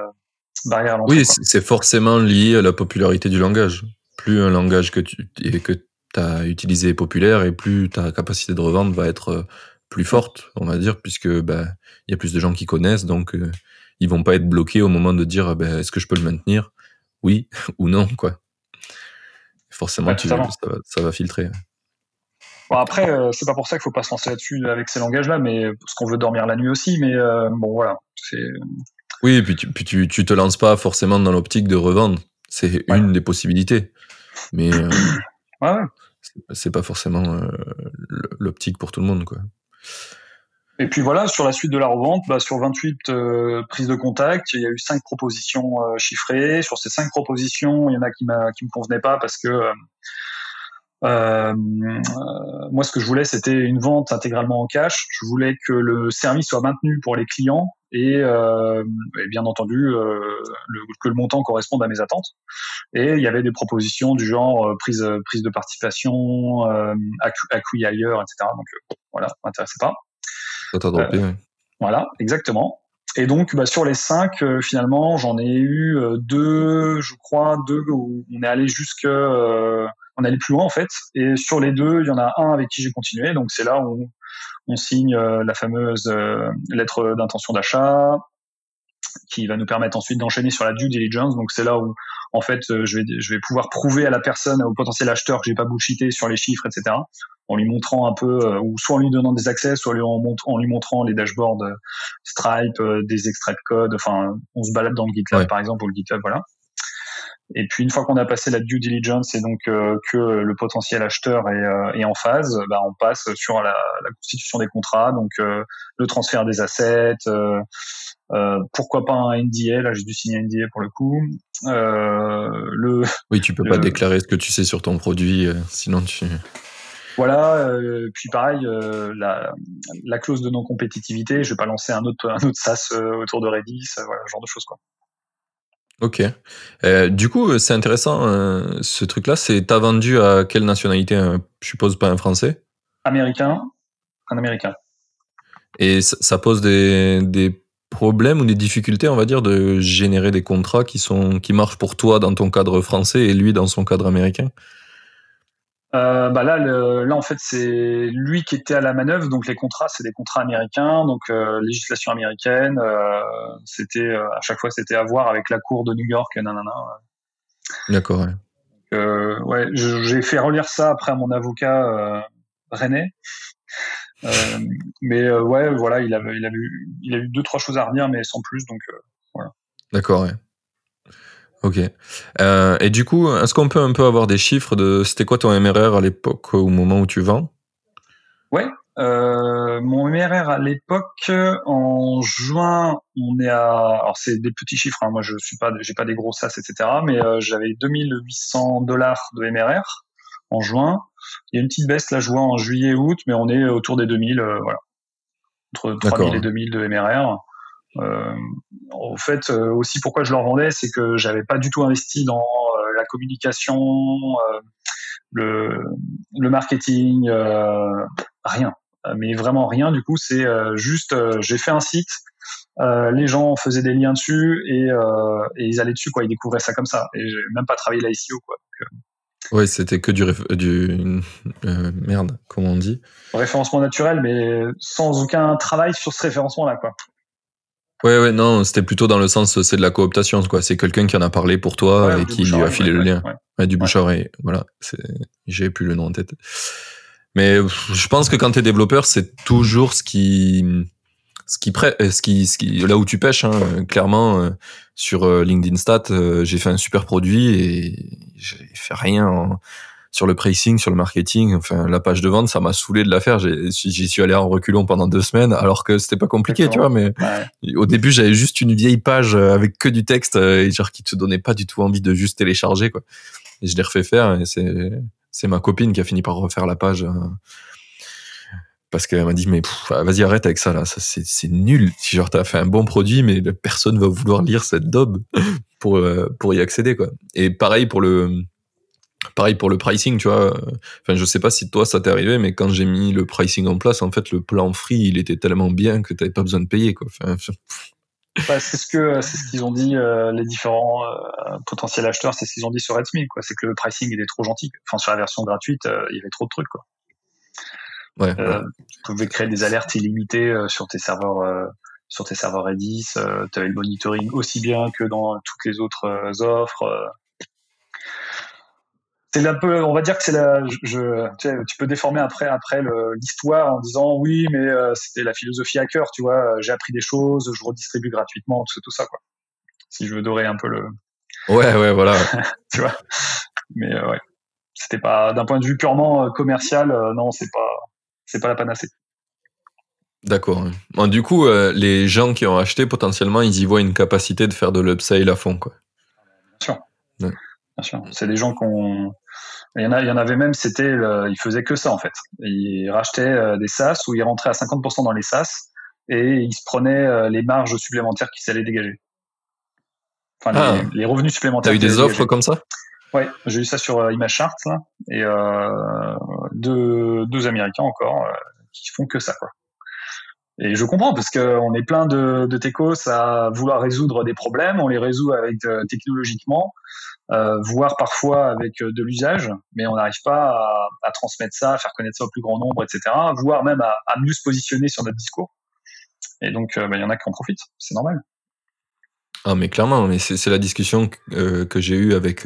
oui, c'est forcément lié à la popularité du langage. Plus un langage que tu que as utilisé est populaire et plus ta capacité de revente va être euh, plus forte, on va dire, puisque ben, il y a plus de gens qui connaissent, donc euh, ils vont pas être bloqués au moment de dire ben, est-ce que je peux le maintenir? Oui ou non, quoi. Forcément, tu, ça, va, ça, va, filtrer. Bon, après, euh, c'est pas pour ça qu'il faut pas se lancer là-dessus avec ces langages-là, mais parce qu'on veut dormir la nuit aussi. Mais bon, voilà, c'est oui, et puis, tu, puis tu, tu te lances pas forcément dans l'optique de revendre. C'est une des possibilités. Mais euh, ouais. c'est pas forcément euh, l'optique pour tout le monde. Quoi. Et puis voilà, sur la suite de la revente, bah, sur 28 euh, prises de contact, il y a eu 5 propositions chiffrées. Sur ces 5 propositions, il y en a qui, qui me convenaient pas parce que euh, moi, ce que je voulais, c'était une vente intégralement en cash. Je voulais que le service soit maintenu pour les clients et, euh, et bien entendu euh, le, que le montant corresponde à mes attentes. Et il y avait des propositions du genre euh, prise prise de participation, euh, accueil ailleurs, etc. Donc euh, voilà, m'intéressait pas. Ça t'a droppé. Ouais. Voilà, exactement. Et donc, bah, sur les cinq, finalement, j'en ai eu deux, je crois, deux où on est allé jusque on allait plus loin en fait. Et sur les deux, il y en a un avec qui j'ai continué. Donc c'est là où on, signe la fameuse lettre d'intention d'achat qui va nous permettre ensuite d'enchaîner sur la due diligence. Donc c'est là où en fait je vais je vais pouvoir prouver à la personne au potentiel acheteur que j'ai pas bullshité sur les chiffres, etc en lui montrant un peu, euh, ou soit en lui donnant des accès, soit en, lui montrant les dashboards euh, Stripe, euh, des extraits de code. Enfin, on se balade dans le GitLab par exemple ou le GitHub, voilà. Et puis une fois qu'on a passé la due diligence et donc que le potentiel acheteur est, est en phase, bah, on passe sur la, la, constitution des contrats, donc le transfert des assets. Euh, pourquoi pas un NDA Là, j'ai dû signer un NDA pour le coup. le, oui, tu peux pas déclarer ce que tu sais sur ton produit, sinon tu. Voilà. Euh, puis pareil, euh, la, la, clause de non-compétitivité. Je vais pas lancer un autre un autre SaaS euh, autour de Redis. voilà, ce genre de choses quoi. Ok. du coup, c'est intéressant ce truc-là. C'est t'as vendu à quelle nationalité Je suppose pas un Français? Américain. Un Américain. Et ça pose des, des problèmes ou des difficultés, on va dire, de générer des contrats qui sont qui marchent pour toi dans ton cadre français et lui dans son cadre américain? Euh, bah là, le, là en fait, c'est lui qui était à la manœuvre. Donc les contrats, c'est des contrats américains, donc euh, législation américaine. Euh, c'était euh, à chaque fois, c'était à voir avec la cour de New York, nanana. D'accord. Ouais. ouais j'ai fait relire ça après à mon avocat René. mais ouais, voilà, il avait, il a eu, il a eu deux trois choses à redire, mais sans plus. Donc voilà. D'accord. Ouais. Ok. Euh, et du coup, est-ce qu'on peut un peu avoir des chiffres de c'était quoi ton MRR à l'époque au moment où tu vends? Ouais. Euh, mon MRR à l'époque, en juin, on est à, alors c'est des petits chiffres. Hein, moi, je suis pas, j'ai pas des gros sas, etc. Mais euh, j'avais 2800 dollars de MRR en juin. Il y a une petite baisse là, je vois en juillet, août, mais on est autour des 2000, voilà, entre 3000 et 2000 de MRR. Euh, en fait, euh, aussi pourquoi je leur vendais, c'est que j'avais pas du tout investi dans euh, la communication, le, le marketing, rien. Mais vraiment rien. Du coup, c'est juste, j'ai fait un site. les gens faisaient des liens dessus et, et, ils allaient dessus quoi ils découvraient ça comme ça et j'ai même pas travaillé l'ICO quoi ouais c'était que du, du merde comment on dit référencement naturel mais sans aucun travail sur ce référencement là quoi Ouais, ouais, non, c'était plutôt dans le sens, c'est de la cooptation, quoi. C'est quelqu'un qui en a parlé pour toi et qui lui a filé le lien. Ouais, du bouche oreille. Voilà. J'ai plus le nom en tête. Mais je pense que quand tu es développeur, c'est toujours ce qui, ce qui, prêt, ce qui, ce qui, là où tu pêches, hein, clairement, euh, sur euh, LinkedIn Stat, euh, j'ai fait un super produit et j'ai fait rien en, sur le pricing, sur le marketing, enfin la page de vente, ça m'a saoulé de la faire. J'y suis allé en reculons pendant deux semaines, alors que c'était pas compliqué, tu vois. Mais au début, j'avais juste une vieille page euh, avec que du texte euh, et genre qui te donnait pas du tout envie de juste télécharger, quoi. Et je l'ai refait faire et c'est c'est ma copine qui a fini par refaire la page. Euh, parce qu'elle m'a dit mais vas-y arrête avec ça là ça c'est nul si genre t'as fait un bon produit mais personne va vouloir lire cette daube pour pour y accéder quoi et pareil pour le Pareil pour le pricing, tu vois. Enfin, je sais pas si toi ça t'est arrivé, mais quand j'ai mis le pricing en place, en fait, le plan free, il était tellement bien que t'avais pas besoin de payer, quoi. Enfin, bah, c'est ce que c'est ce qu'ils ont dit euh, les différents euh, potentiels acheteurs, c'est ce qu'ils ont dit sur Redmi, quoi. C'est que le pricing il est trop gentil. Enfin, sur la version gratuite, euh, il y avait trop de trucs, quoi. Ouais, Tu pouvais créer des alertes illimitées sur tes serveurs sur tes serveurs Redis. tu avais le monitoring aussi bien que dans toutes les autres offres c'est un peu, on va dire que c'est la, je, tu, peux déformer après après l'histoire en disant oui, mais euh, c'était la philosophie hacker, tu vois. J'ai appris des choses, je redistribue gratuitement, tout, tout ça, quoi. Si je veux dorer un peu le. Ouais, ouais, voilà. tu vois. Mais euh, ouais, c'était pas d'un point de vue purement euh, commercial, non, c'est pas, c'est pas la panacée. D'accord. Bon, du coup, les gens qui ont acheté potentiellement, ils y voient une capacité de faire de l'upsale à fond, quoi. Bien sûr. Ouais. C'est des gens qu'on. Il y en a, il y en avait même, c'était, ils faisaient que ça en fait. Ils rachetaient euh, des SaaS ou ils rentraient à 50% dans les SaaS et ils se prenaient euh, les marges supplémentaires qui s'allaient dégager. Enfin, les, ah. revenus supplémentaires. T'as eu des offres comme ça? Ouais, j'ai eu ça sur euh, Image Chart et deux, deux Américains encore qui font que ça quoi. Et je comprends parce qu'on est plein de, de techos à vouloir résoudre des problèmes, on les résout avec technologiquement, voire parfois avec de l'usage, mais on n'arrive pas à, transmettre ça, à faire connaître ça au plus grand nombre, etc., voire même à, mieux se positionner sur notre discours. Et donc, bah, il y en a qui en profitent, c'est normal. Ah, mais clairement, mais c'est la discussion que, que j'ai eue avec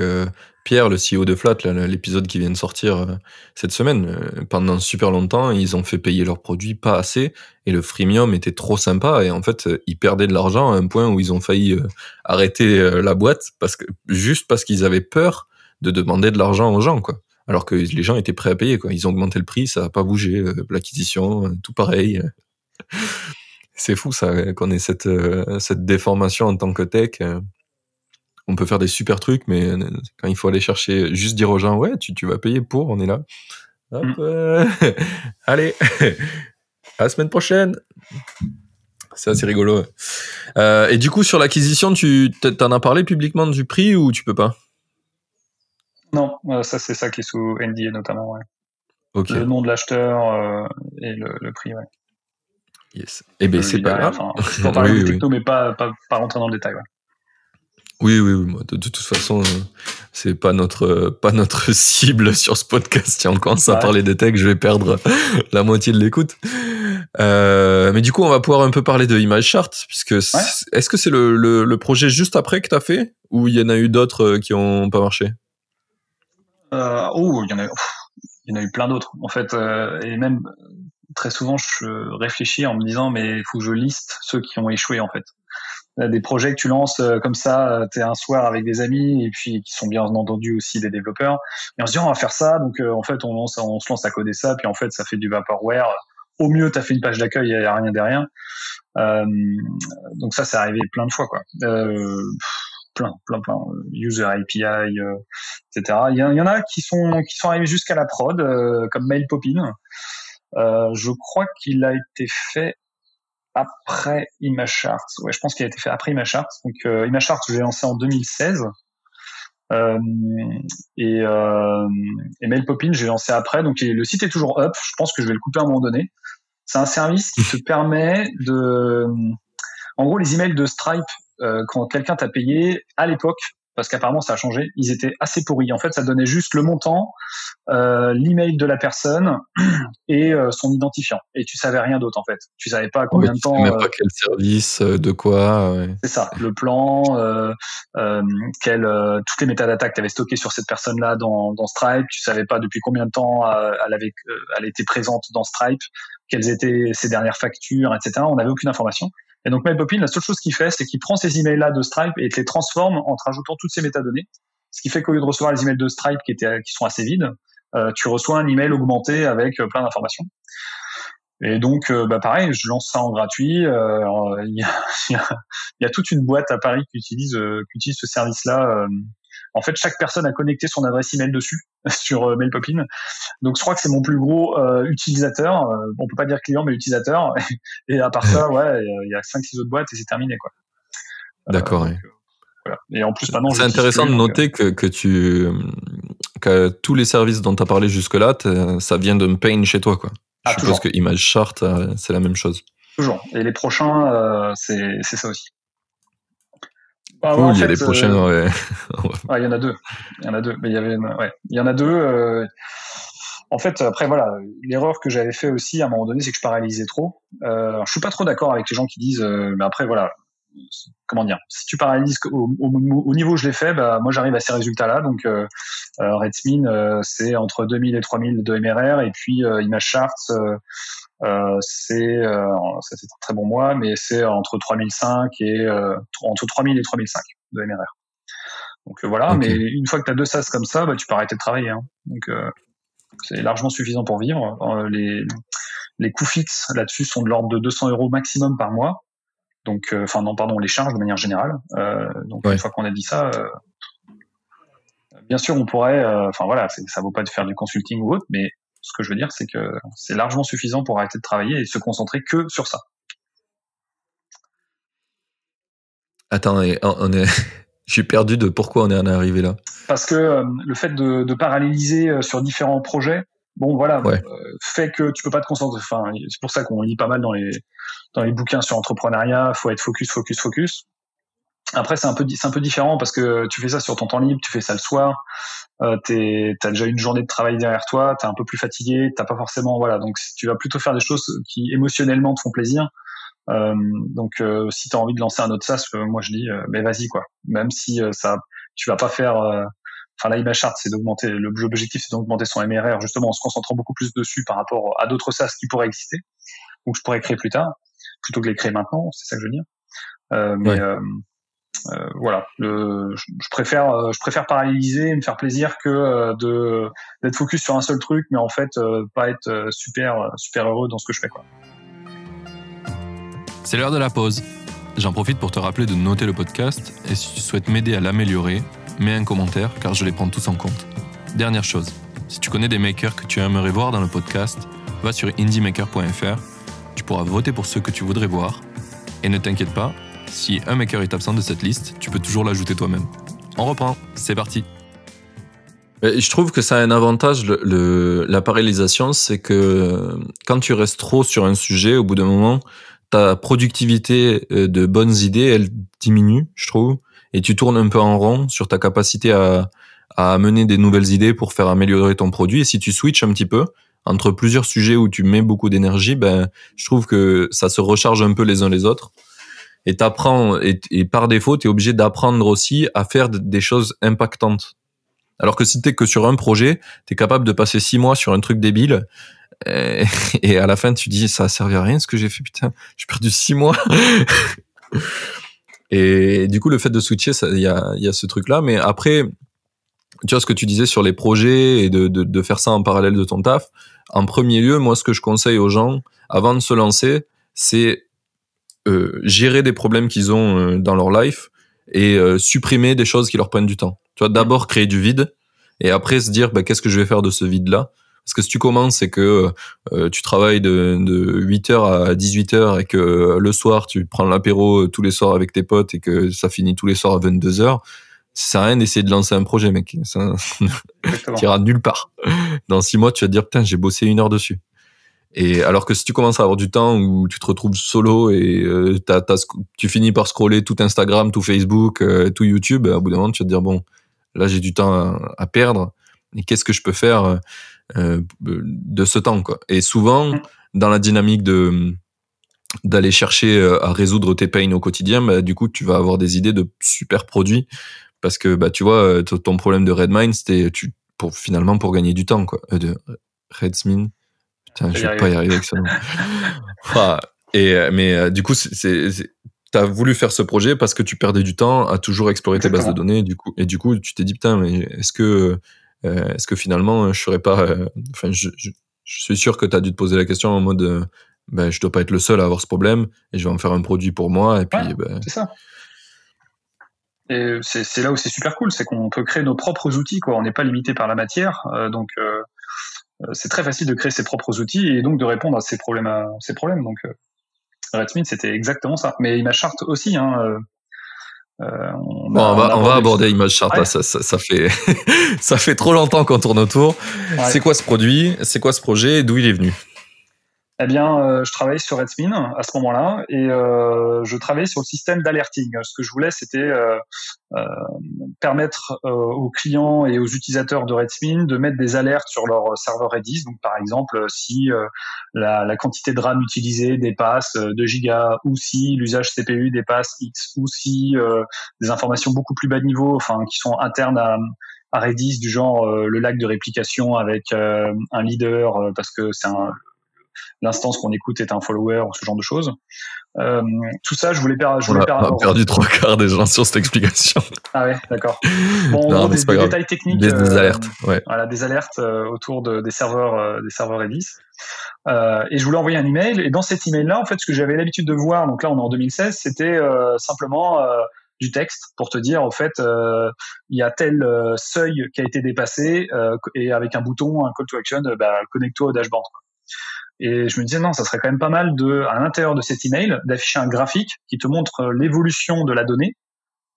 Pierre, le CEO de Flat, l'épisode qui vient de sortir euh, cette semaine, euh, pendant super longtemps, ils ont fait payer leurs produits pas assez et le freemium était trop sympa et en fait, euh, ils perdaient de l'argent à un point où ils ont failli arrêter la boîte parce que juste parce qu'ils avaient peur de demander de l'argent aux gens, quoi. Alors que les gens étaient prêts à payer, quoi. Ils ont augmenté le prix, ça n'a pas bougé, l'acquisition, tout pareil. C'est fou ça qu'on ait cette cette déformation en tant que tech on peut faire des super trucs, mais euh, quand il faut aller chercher, juste dire aux gens, ouais, tu, tu vas payer pour, on est là. Hop, mm. euh, allez, à la semaine prochaine. C'est assez rigolo. Euh, et du coup, sur l'acquisition, tu t'en as parlé publiquement du prix ou tu peux pas? Non, ça c'est ça qui est sous NDA notamment. Ouais. Le nom de l'acheteur et le, prix, ouais. Yes. Eh bien, c'est pas grave. je peux parler techno, mais pas, pas, pas, rentrer dans le détail. Ouais. Oui, oui, oui. De, toute façon, euh, c'est pas notre euh, pas notre cible sur ce podcast. Si on commence à parler des techs, je vais perdre la moitié de l'écoute. Euh, mais du coup, on va pouvoir un peu parler de Image Chart, puisque est-ce que c'est le, le, projet juste après que tu as fait, ou il y en a eu d'autres qui ont pas marché? Oh, il y en a, il y en a eu plein d'autres. En fait, et même très souvent, je réfléchis en me disant, mais il faut que je liste ceux qui ont échoué en fait des projets que tu lances euh, comme ça, euh, tu es un soir avec des amis et puis qui sont bien entendu aussi des développeurs. Et on se dit on va faire ça, donc euh, en fait on, lance, on se lance à coder ça, puis en fait ça fait du vaporware. Au mieux, tu as fait une page d'accueil, il n'y a rien derrière. Donc ça, c'est arrivé plein de fois, quoi. Plein, plein, plein. User API, etc. Il y, en a qui sont qui sont arrivés jusqu'à la prod, comme Mail Popin. Je crois qu'il a été fait après ImageChart. Ouais, je pense qu'il a été fait après. Donc euh, je l'ai lancé en 2016. Euh, et, euh, et MailPopin, j'ai lancé après. Donc le site est toujours up. Je pense que je vais le couper à un moment donné. C'est un service qui te permet de, en gros, les emails de Stripe euh, quand quelqu'un t'a payé à l'époque, parce qu'apparemment ça a changé. Ils étaient assez pourris. En fait, ça donnait juste le montant, euh, l'email de la personne et euh, son identifiant. Et tu savais rien d'autre en fait. Tu savais pas combien de temps. Même pas euh, quel service, de quoi. Ouais. C'est ça. Le plan, quel, toutes les métadatas que tu avais stockées sur cette personne-là dans, dans Stripe. Tu savais pas depuis combien de temps elle avait, elle était présente dans Stripe, quelles étaient ses dernières factures, etc. On n'avait aucune information. Et donc MailPopin, la seule chose qu'il fait, c'est qu'il prend ces emails-là de Stripe et te les transforme en te rajoutant toutes ces métadonnées. Ce qui fait qu'au lieu de recevoir les emails de Stripe qui, étaient, qui sont assez vides, euh, tu reçois un email augmenté avec euh, plein d'informations. Et donc, euh, bah pareil, je lance ça en gratuit. Il y, a, y, a, toute une boîte à Paris qui utilise, qui utilise ce service-là en fait, chaque personne a connecté son adresse email dessus sur euh, MailPopin. Donc, je crois que c'est mon plus gros euh, utilisateur. Euh, on peut pas dire client, mais utilisateur. et à part ça, ouais, il y a 5-6 autres boîtes et c'est terminé, quoi. D'accord. voilà. Et en plus, maintenant, c'est intéressant de noter que, que tu que tous les services dont tu as parlé jusque-là, ça vient de Pain chez toi, quoi. Ah, je pense que Image Chart, c'est la même chose. Toujours. Et les prochains, c'est ça aussi. Bah, il y a les prochaines. Euh, il y en a deux. Il y en a deux. Mais il y avait, ouais, il y en a deux. Euh, en fait, après voilà, l'erreur que j'avais fait aussi à un moment donné, c'est que je paralysais trop. Euh, je suis pas trop d'accord avec les gens qui disent, euh, mais après voilà, comment dire, si tu paralyses au, au, niveau où je l'ai fait, bah, moi j'arrive à ces résultats-là. Donc euh, Redsmin, c'est entre 2000 et 3000 de MRR, et puis Image Charts euh, c'est euh, un très bon mois, mais c'est entre 3005 et euh, entre 3000 et 3005 de MRR. Donc voilà, mais une fois que tu as deux SAS comme ça, bah, tu peux arrêter de travailler. Hein. Donc c'est largement suffisant pour vivre. les, les coûts fixes là-dessus sont de l'ordre de 200 euros maximum par mois. Donc, enfin non, pardon, les charges de manière générale. donc une fois qu'on a dit ça, bien sûr, on pourrait, enfin voilà, ça vaut pas de faire du consulting ou autre, mais ce que je veux dire, c'est que c'est largement suffisant pour arrêter de travailler et se concentrer que sur ça. Attends, on est... j'ai perdu de pourquoi on est arrivé là. Parce que euh, le fait de, de, paralyser euh, sur différents projets, bon voilà, euh, fait que tu peux pas te concentrer. Enfin, c'est pour ça qu'on lit pas mal dans les dans les bouquins sur entrepreneuriat. Faut être focus, focus, focus. Après, c'est un peu, c'est un peu différent parce que tu fais ça sur ton temps libre, tu fais ça le soir, euh, t'as déjà une journée de travail derrière toi, t'es un peu plus fatigué, t'as pas forcément, voilà, donc tu vas plutôt faire des choses qui émotionnellement te font plaisir. Euh, donc, euh, si tu as envie de lancer un autre SaaS, euh, moi je dis, mais vas-y quoi. Même si ça, tu vas pas faire. Enfin, là, Image Chart, c'est d'augmenter. L'objectif, c'est d'augmenter son MRR justement en se concentrant beaucoup plus dessus par rapport à d'autres SaaS qui pourraient exister ou que je pourrais créer plus tard, plutôt que les créer maintenant. C'est ça que je veux dire. mais voilà, le, je, préfère je préfère paralléliser et me faire plaisir que de d'être focus sur un seul truc, mais en fait pas être super super heureux dans ce que je fais. C'est l'heure de la pause. J'en profite pour te rappeler de noter le podcast et si tu souhaites m'aider à l'améliorer, mets un commentaire car je les prends tous en compte. Dernière chose, si tu connais des makers que tu aimerais voir dans le podcast, va sur indiemaker.fr, tu pourras voter pour ceux que tu voudrais voir et ne t'inquiète pas, si un maker est absent de cette liste, tu peux toujours l'ajouter toi-même. On reprend, c'est parti. Je trouve que ça a un avantage, la parallélisation, c'est que quand tu restes trop sur un sujet, au bout d'un moment, ta productivité euh, de bonnes idées, elle diminue, je trouve, et tu tournes un peu en rond sur ta capacité à, à amener des nouvelles idées pour faire améliorer ton produit. Et si tu switches un petit peu entre plusieurs sujets où tu mets beaucoup d'énergie, ben, je trouve que ça se recharge un peu les uns les autres. Et t'apprends, et, et par défaut, tu es obligé d'apprendre aussi à faire des choses impactantes. Alors que si t'es que sur un projet, tu es capable de passer six mois sur un truc débile et, à la fin, tu dis, ça a servi à rien ce que j'ai fait, putain, j'ai perdu six mois. et du coup, le fait de switcher, il y a, y a ce truc-là. Mais après, tu vois ce que tu disais sur les projets et de, de, de, faire ça en parallèle de ton taf. En premier lieu, moi, ce que je conseille aux gens, avant de se lancer, c'est euh, gérer des problèmes qu'ils ont euh, dans leur life et euh, supprimer des choses qui leur prennent du temps. Tu vois, d'abord créer du vide et après se dire, bah, qu'est-ce que je vais faire de ce vide-là? Parce que si tu commences c'est que euh, tu travailles de, de 8h à 18h et que le soir tu prends l'apéro tous les soirs avec tes potes et que ça finit tous les soirs à 22h, ça sert à rien d'essayer de lancer un projet, mec. Ça iras nulle part. Dans six mois, tu vas te dire, putain, j'ai bossé une heure dessus. Et alors que si tu commences à avoir du temps où tu te retrouves solo et euh, tu finis par scroller tout Instagram, tout Facebook, euh, tout YouTube, à bout d'un moment, tu vas te dire, bon, là, j'ai du temps à, à perdre. Et qu'est-ce que je peux faire euh, de ce temps quoi? Et souvent dans la dynamique de d'aller chercher euh, à résoudre tes pains au quotidien, bah, du coup tu vas avoir des idées de super produits parce que bah tu vois euh, ton problème de Redmine c'était tu pour finalement pour gagner du temps quoi de Redsmine putain je vais pas y arriver avec ça ah, et mais du coup c'est t'as voulu faire ce projet parce que tu perdais du temps à toujours explorer tes bases de données du coup et du coup tu t'es dit putain mais est-ce que euh, est-ce que finalement, je serais pas. Euh, enfin, je, je, suis sûr que tu as dû te poser la question en mode euh, ben, je dois pas être le seul à avoir ce problème et je vais en faire un produit pour moi. Et puis, ben... C'est ça. Et c'est là où c'est super cool, c'est qu'on peut créer nos propres outils, quoi. On n'est pas limité par la matière, donc c'est très facile de créer ses propres outils et donc de répondre à ces problèmes. À ces problèmes. Donc Redsmith, c'était exactement ça. Mais ImageChart aussi, hein, euh, on, va, on, va aborder Image Chart. Ça, ça, fait, ça fait trop longtemps qu'on tourne autour. C'est quoi ce produit? C'est quoi ce projet? D'où il est venu? Eh bien, euh, je travaillais sur Redspin à ce moment-là et euh, je travaillais sur le système d'alerting. Ce que je voulais, c'était euh, euh permettre euh, aux clients et aux utilisateurs de Redspin de mettre des alertes sur leur serveur Redis. Donc, par exemple, si la, quantité de RAM utilisée dépasse 2 gigas ou si l'usage CPU dépasse X ou si des informations beaucoup plus bas de niveau, enfin, qui sont internes à Redis du genre le lac de réplication avec un leader parce que c'est un l'instance qu'on écoute est un follower, ce genre de choses. Euh, tout ça, je voulais, perdre. je voulais on a perdu trois quarts des gens sur cette explication. Ah ouais, d'accord. Bon, des, détails techniques. Des, des euh, alertes, ouais. Voilà, des alertes euh, autour de, des serveurs, des serveurs Redis. et je voulais envoyer un email. Et dans cet email-là, en fait, ce que j'avais l'habitude de voir, donc là, on est en 2016, c'était simplement du texte pour te dire, en fait, il y a tel seuil qui a été dépassé et avec un bouton, un call to action, bah, connecte-toi au dashboard. Quoi. Et je me disais non, ça serait quand même pas mal de, à l'intérieur de cet email, d'afficher un graphique qui te montre euh, l'évolution de la donnée,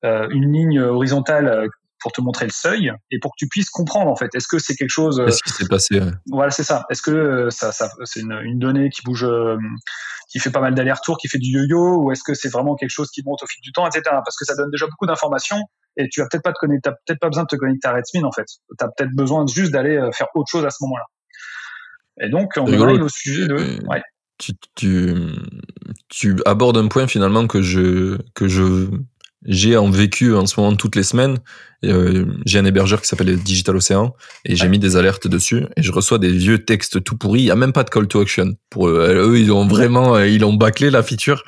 euh, une ligne horizontale euh, pour te montrer le seuil et pour que tu puisses comprendre en fait. Est-ce que c'est quelque chose Qu'est-ce qui s'est passé Voilà, c'est ça. Est-ce que ça, ça c'est une, une, donnée qui bouge, qui fait pas mal d'allers-retours, qui fait du yo-yo, ou est-ce que c'est vraiment quelque chose qui monte au fil du temps, etc. Parce que ça donne déjà beaucoup d'informations et tu vas peut-être pas t'as peut-être pas besoin de te connecter à Redmine en fait. T'as peut-être besoin juste d'aller faire autre chose à ce moment-là. Et donc on arrive au sujet de. Ouais. Tu, tu, tu abordes un point finalement que je que je j'ai en vécu en ce moment toutes les semaines. Euh, j'ai un hébergeur qui s'appelle Digital Ocean et j'ai mis des alertes dessus et je reçois des vieux textes tout pourris. Il y a même pas de call to action. Pour eux, eux ils ont vraiment, euh, ils ont bâclé la feature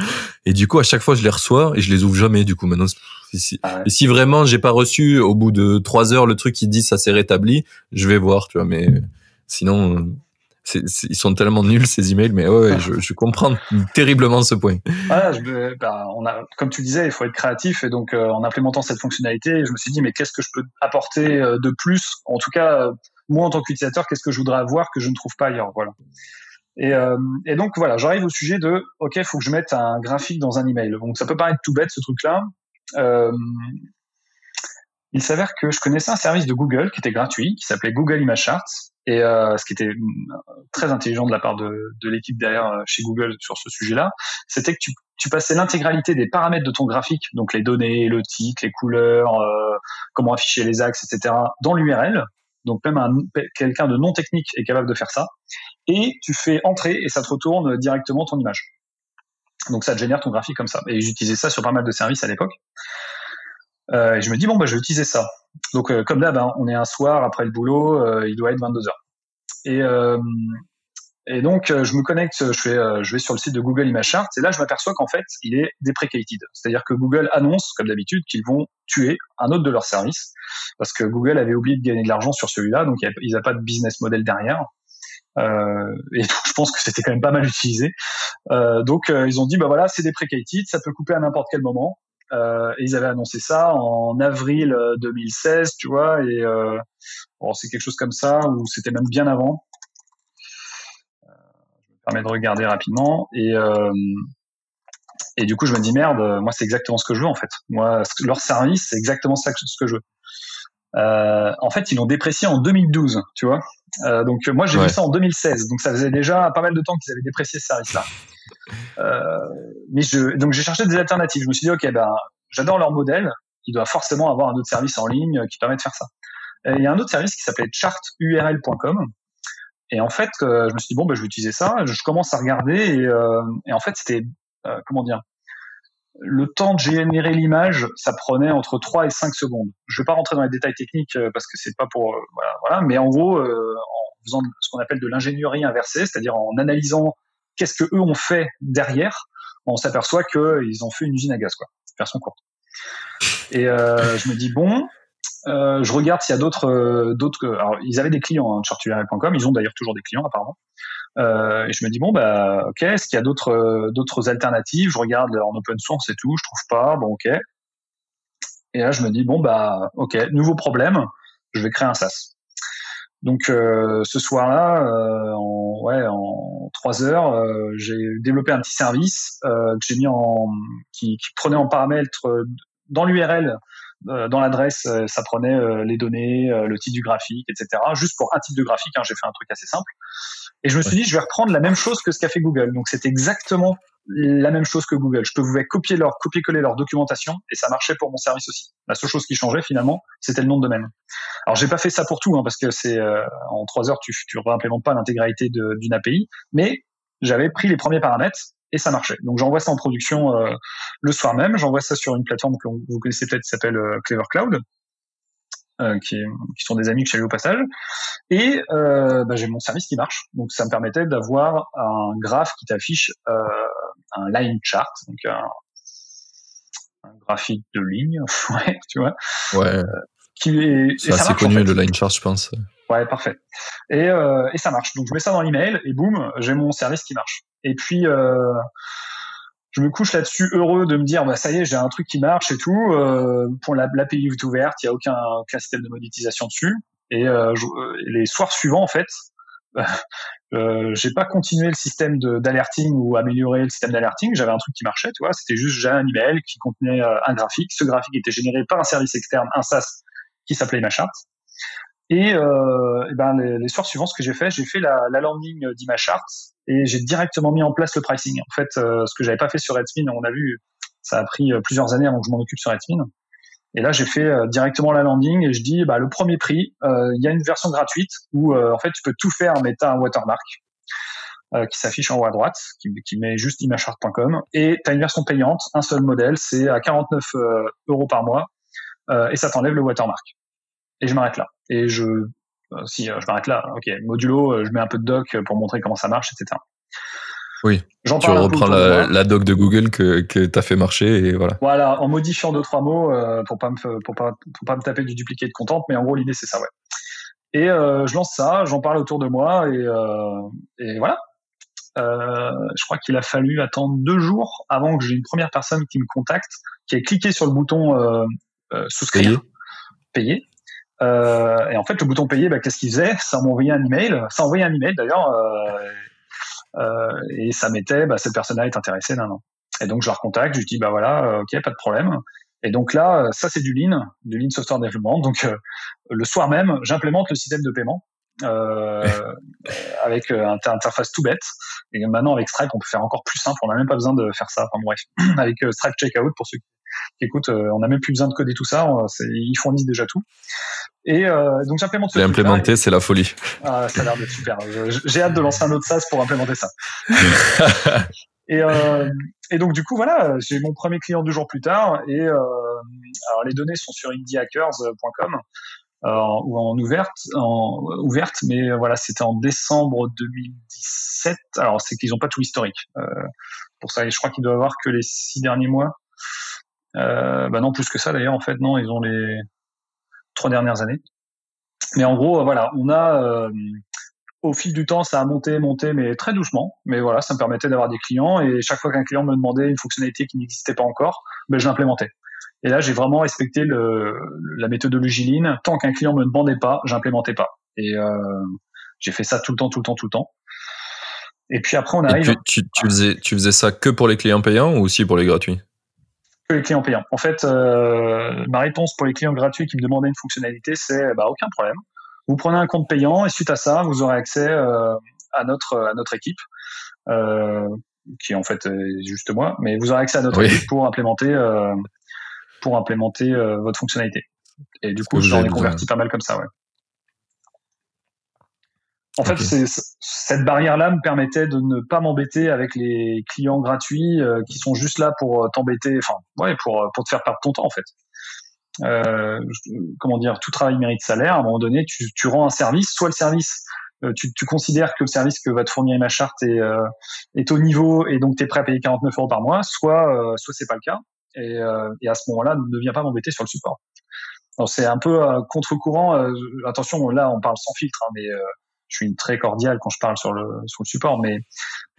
et du coup à chaque fois je les reçois et je les ouvre jamais. Du coup maintenant, si, ah si vraiment j'ai pas reçu au bout de trois heures le truc qui dit ça s'est rétabli, je vais voir, tu vois. Mais sinon ils sont tellement nuls ces emails, mais ouais, je, comprends terriblement ce point. Bah, comme tu disais, il faut être créatif et donc euh, en implémentant cette fonctionnalité, je me suis dit mais qu'est-ce que je peux apporter euh, de plus? En tout cas, euh, moi en tant qu'utilisateur, qu'est-ce que je voudrais avoir que je ne trouve pas ailleurs? Voilà. Et, et donc voilà, j'arrive au sujet de ok, il faut que je mette un graphique dans un email. Donc ça peut paraître tout bête ce truc-là. il s'avère que je connaissais un service de Google qui était gratuit, qui s'appelait Google Image Charts et euh, ce qui était mm, très intelligent de la part de, l'équipe derrière euh, chez Google sur ce sujet-là, c'était que tu, passais l'intégralité des paramètres de ton graphique, donc les données, le titre, les couleurs, euh, comment afficher les axes, etc., dans l'URL. Donc même un, quelqu'un de non technique est capable de faire ça. Et tu fais entrer et ça te retourne directement ton image. Donc ça te génère ton graphique comme ça. Et j'utilisais ça sur pas mal de services à l'époque. Euh, et je me dis bon bah je vais utiliser ça. Donc, euh, comme d'hab, hein, on est un soir après le boulot, euh, il doit être 22 heures. Et, et donc, je me connecte, je, vais sur le site de Google Image Charts, et là, je m'aperçois qu'en fait, il est deprecated. C'est-à-dire que Google annonce, comme d'habitude, qu'ils vont tuer un autre de leurs services, parce que Google avait oublié de gagner de l'argent sur celui-là, donc ils n'ont pas de business model derrière. Et je pense que c'était quand même pas mal utilisé. Donc ils ont dit bah voilà c'est deprecated, ça peut couper à n'importe quel moment. Euh, et ils avaient annoncé ça en avril 2016, euh, tu vois, et euh, bon, c'est quelque chose comme ça, ou c'était même bien avant. Euh, je me permets de regarder rapidement, et, et du coup je me dis merde, moi c'est exactement ce que je veux en fait. Moi, leur service, c'est exactement ça ce que je veux. Euh, en fait, ils l'ont déprécié en 2012, tu vois. Euh, donc moi j'ai vu ça en 2016, donc ça faisait déjà pas mal de temps qu'ils avaient déprécié ce service-là. Euh, mais je, donc j'ai cherché des alternatives. Je me suis dit, ok, ben, j'adore leur modèle. Il doit forcément avoir un autre service en ligne qui permet de faire ça. Il y a un autre service qui s'appelait charturl.com. Et en fait, euh, je me suis dit, bon, ben, je vais utiliser ça. Je commence à regarder et, euh, en fait, c'était, euh, comment dire, le temps de générer l'image, ça prenait entre 3 et 5 secondes. Je vais pas rentrer dans les détails techniques parce que c'est pas pour, voilà, mais en gros, en faisant ce qu'on appelle de l'ingénierie inversée, c'est-à-dire en analysant qu'est-ce que eux ont fait derrière On s'aperçoit qu'ils ont fait une usine à gaz, quoi, version courte. Et euh, je me dis bon, euh, je regarde s'il y a d'autres, euh, d'autres. Alors ils avaient des clients, hein, ils ont d'ailleurs toujours des clients apparemment. Et je me dis bon bah ok, est-ce qu'il y a d'autres, d'autres alternatives? Je regarde en open source et tout, je trouve pas. Bon ok. Et là je me dis bon bah ok, nouveau problème, je vais créer un SaaS. Donc euh, ce soir-là, euh, en, ouais, en trois heures, euh, j'ai développé un petit service que j'ai mis en, qui, qui, prenait en paramètre dans l'URL, dans l'adresse, ça prenait les données, le titre du graphique, etc. Juste pour un type de graphique, hein, j'ai fait un truc assez simple. Et je me suis dit, je vais reprendre la même chose que ce qu'a fait Google. Donc c'est exactement la même chose que Google. Je pouvais copier leur, copier-coller leur documentation et ça marchait pour mon service aussi. La seule chose qui changeait finalement, c'était le nom de domaine. Alors j'ai pas fait ça pour tout hein, parce que c'est euh, en trois heures tu tu réimplémentes pas l'intégralité d'une API, mais j'avais pris les premiers paramètres et ça marchait. Donc j'envoie ça en production euh, le soir même. J'envoie ça sur une plateforme que vous connaissez peut-être qui s'appelle euh, Clever Cloud. Qui, sont des amis que j'ai eu au passage. Et bah, j'ai mon service qui marche. Donc ça me permettait d'avoir un graphe qui t'affiche un line chart, donc un, un graphique de ligne, ouais, tu vois. Ouais. Euh, qui est, c'est assez connu le line chart, je pense. Ouais, parfait. Et, euh, et ça marche. Donc je mets ça dans l'email et boum, j'ai mon service qui marche. Et puis euh, je me couche là-dessus heureux de me dire bah ça y est j'ai un truc qui marche et tout euh, pour l'API est ouverte il y a aucun, aucun système de monétisation dessus et je, les soirs suivants en fait euh, j'ai pas continué le système d'alerting ou amélioré le système d'alerting j'avais un truc qui marchait tu vois c'était juste j'ai un email qui contenait euh, un graphique ce graphique était généré par un service externe un SaaS qui s'appelait Imachart et, euh, ben les, soirs suivants ce que j'ai fait j'ai fait la, la landing d'Imachart et j'ai directement mis en place le pricing. En fait, ce que j'avais pas fait sur Redspin, on a vu, ça a pris plusieurs années avant que je m'en occupe sur Redspin. Et là, j'ai fait directement la landing et je dis, bah, le premier prix, il y a une version gratuite où en fait tu peux tout faire, mais tu as un watermark. Euh, qui s'affiche en haut à droite, qui, met juste imagechart.com. Et tu as une version payante, un seul modèle, c'est à 49 euh, euros par mois, euh, et ça t'enlève le watermark. Et je m'arrête là. Et je, si je m'arrête là, ok, modulo, je mets un peu de doc pour montrer comment ça marche, etc. Oui. Tu reprends la, la, doc de Google que, que tu as fait marcher et voilà. Voilà, en modifiant deux trois mots pour pas me pour pas pour pas me taper du dupliqué de content, mais en gros l'idée c'est ça, ouais. Et je lance ça, j'en parle autour de moi et, et voilà. Euh, je crois qu'il a fallu attendre deux jours avant que j'ai une première personne qui me contacte, qui a cliqué sur le bouton euh, euh, souscrire, payer. et en fait, le bouton payer, bah, qu'est-ce qu'il faisait? Ça m'envoyait un email. Ça envoyait un email d'ailleurs, et ça mettait, bah, cette personne-là est intéressée, non, non. Et donc je la recontacte, je lui dis bah voilà, ok, pas de problème. Et donc là, ça c'est du Lean, du Lean Software Development. Donc le soir même, j'implémente le système de paiement euh, avec euh, une interface tout bête. Et maintenant, avec Stripe, on peut faire encore plus simple. On n'a même pas besoin de faire ça. Enfin bref, avec euh, Stripe Checkout, pour ceux qui écoutent, on n'a même plus besoin de coder tout ça. Ils fournissent déjà tout. Et donc j'implémente ce implémenter, c'est la folie. Ah, ça a l'air d'être super. J'ai hâte de lancer un autre SaaS pour implémenter ça. et, et, donc du coup voilà, j'ai mon premier client deux jours plus tard. Et alors les données sont sur indiehackers.com. Euh, ou en ouverte, en ouverte, mais voilà, c'était en décembre 2017. Alors c'est qu'ils n'ont pas tout l'historique. Euh, pour ça, je crois qu'ils doivent avoir que les six derniers mois. Euh, bah non, plus que ça d'ailleurs. En fait, non, ils ont les trois dernières années. Mais en gros, voilà, on a au fil du temps, ça a monté, monté, mais très doucement. Mais voilà, ça me permettait d'avoir des clients. Et chaque fois qu'un client me demandait une fonctionnalité qui n'existait pas encore, ben, je l'implémentais. Et là, j'ai vraiment respecté le, la méthodologie Lean. Tant qu'un client me demandait pas, j'implémentais pas. Et euh, j'ai fait ça tout le temps, tout le temps, tout le temps. Et puis après, on arrive. tu, tu, faisais, tu faisais ça que pour les clients payants ou aussi pour les gratuits? Que les clients payants. En fait, euh, ma réponse pour les clients gratuits qui me demandaient une fonctionnalité, c'est bah, aucun problème. Vous prenez un compte payant et suite à ça, vous aurez accès euh, à, notre, à notre équipe. Euh, qui en fait juste moi, mais vous aurez accès à notre équipe pour implémenter euh, pour implémenter euh, votre fonctionnalité. Et du coup, j'en ai converti pas mal comme ça, ouais. En fait, cette barrière-là me permettait de ne pas m'embêter avec les clients gratuits euh, qui sont juste là pour euh, t'embêter, enfin, ouais, pour, pour te faire perdre ton temps, en fait. Euh, comment dire, tout travail mérite salaire. À un moment donné, tu, tu rends un service, soit le service, tu, tu, considères que le service que va te fournir ma charte est, est au niveau et donc tu es prêt à payer 49 euros par mois, soit, soit c'est pas le cas et, euh, et à ce moment-là, ne viens pas m'embêter sur le support. c'est un peu euh, contre-courant. Euh, attention, là, on parle sans filtre, hein, mais je suis une très cordiale quand je parle sur le sur le support, mais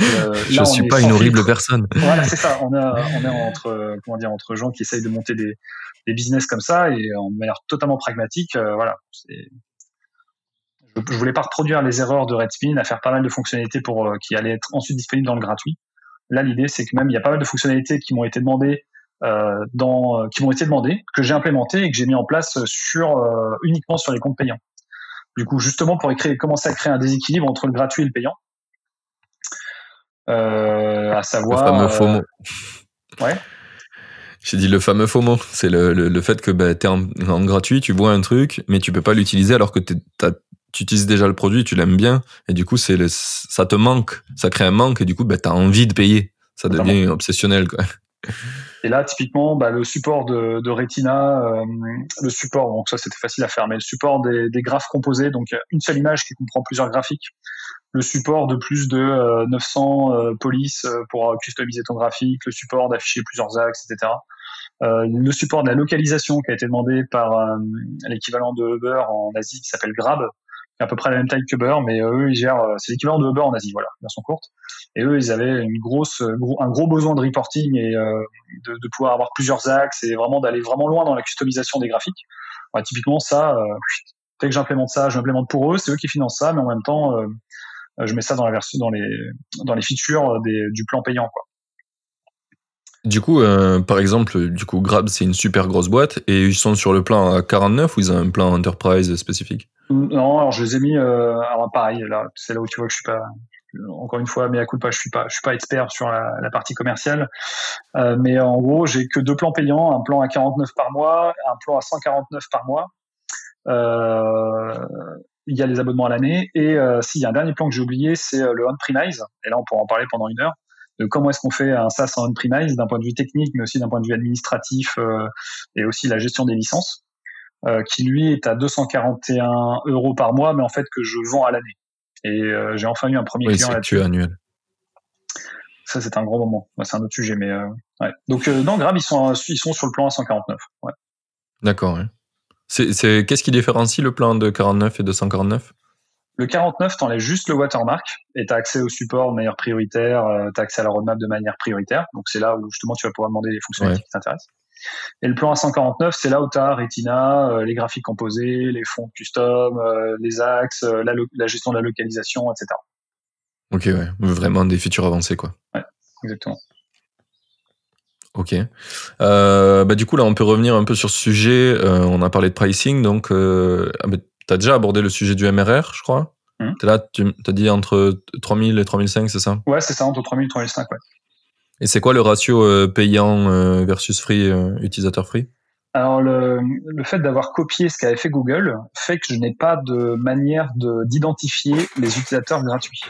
euh, je suis pas une horrible personne. Voilà, c'est ça. On, a, on est entre comment dire entre gens qui essayent de monter des, des business comme ça et en manière totalement pragmatique. voilà. Je, je voulais pas reproduire les erreurs de Redspin, à faire pas mal de fonctionnalités pour qui allaient être ensuite disponibles dans le gratuit. Là, l'idée, c'est que même il y a pas mal de fonctionnalités qui m'ont été demandées euh, dans, euh, qui m'ont été demandés, que j'ai implémenté et que j'ai mis en place sur euh, uniquement sur les comptes payants. Du coup, justement pour créer, commencer à créer un déséquilibre entre le gratuit et le payant. Euh, à savoir. Le fameux FOMO. Ouais. J'ai dit le fameux FOMO, c'est le, le, le, fait que bah, tu es en, en, gratuit, tu vois un truc, mais tu peux pas l'utiliser alors que tu utilises déjà le produit, tu l'aimes bien, et du coup c'est ça te manque, ça crée un manque, et du coup bah, tu as envie de payer. Ça devient obsessionnel. Quoi. Et là, typiquement, bah, le support de, de Retina, euh, le support, donc ça c'était facile à faire, mais le support des, des, graphes composés, donc une seule image qui comprend plusieurs graphiques, le support de plus de 900 euh, euh, polices pour customiser ton graphique, le support d'afficher plusieurs axes, etc. Euh, le support de la localisation qui a été demandé par l'équivalent de Uber en Asie qui s'appelle Grab, à peu près la même taille que Uber, mais eux ils gèrent, c'est l'équivalent de Uber en Asie, voilà, version courte. Et eux, ils avaient une grosse, un gros besoin de reporting et euh, de, de, pouvoir avoir plusieurs axes et vraiment d'aller vraiment loin dans la customisation des graphiques. Ouais, typiquement, ça, euh, dès que j'implémente ça, j'implémente pour eux. C'est eux qui financent ça, mais en même temps, euh, je mets ça dans la version, dans les, dans les features des, du plan payant, quoi. Du coup, euh, par exemple, du coup, Grab, c'est une super grosse boîte et ils sont sur le plan à 49 ou ils ont un plan enterprise spécifique? Non, alors je les ai mis, euh, alors pareil, là, c'est là où tu vois que je suis pas, encore une fois, mais à coup pas, je suis pas, je suis pas expert sur la, partie commerciale, euh, mais en gros, j'ai que deux plans payants, un plan à 49 par mois, un plan à 149 par mois. Il y a les abonnements à l'année et s'il y a un dernier plan que j'ai oublié, c'est le on-premise. Et là, on pourra en parler pendant une heure de comment est-ce qu'on fait un SaaS en on-premise d'un point de vue technique, mais aussi d'un point de vue administratif et aussi la gestion des licences. Euh, qui lui est à 241 euros par mois, mais en fait que je vends à l'année. Et euh, j'ai enfin eu un premier client là-dessus. annuel. Ça, c'est un grand moment. c'est un autre sujet, mais euh, ouais. Donc, dans Grab, ils sont, ils sont sur le plan à 149. Ouais. D'accord. C'est, qu'est-ce qui différencie le plan de 49 et de 149 le 49, t'enlèves juste le watermark et tu as accès au support de manière prioritaire, tu as accès à la roadmap de manière prioritaire. Donc c'est là où justement tu vas pouvoir demander les fonctionnalités qui t'intéressent. Et le plan A149, c'est là où tu as Retina, euh, les graphiques composés, les fonds custom, euh, les axes, euh, la, gestion de la localisation, etc. Ok, ouais. Vraiment des features avancées, quoi. Ouais, exactement. Ok. bah, du coup, là, on peut revenir un peu sur ce sujet. on a parlé de pricing, donc ah, tu as déjà abordé le sujet du MRR, je crois. Hum. Es là, tu as dit entre 3000 et 3005, c'est ça? Ouais, c'est ça, entre 3000 et 3005, ouais. Et c'est quoi le ratio euh, payant euh, versus free, euh, utilisateur free? Alors le, fait d'avoir copié ce qu'avait fait Google fait que je n'ai pas de manière d'identifier les utilisateurs gratuits.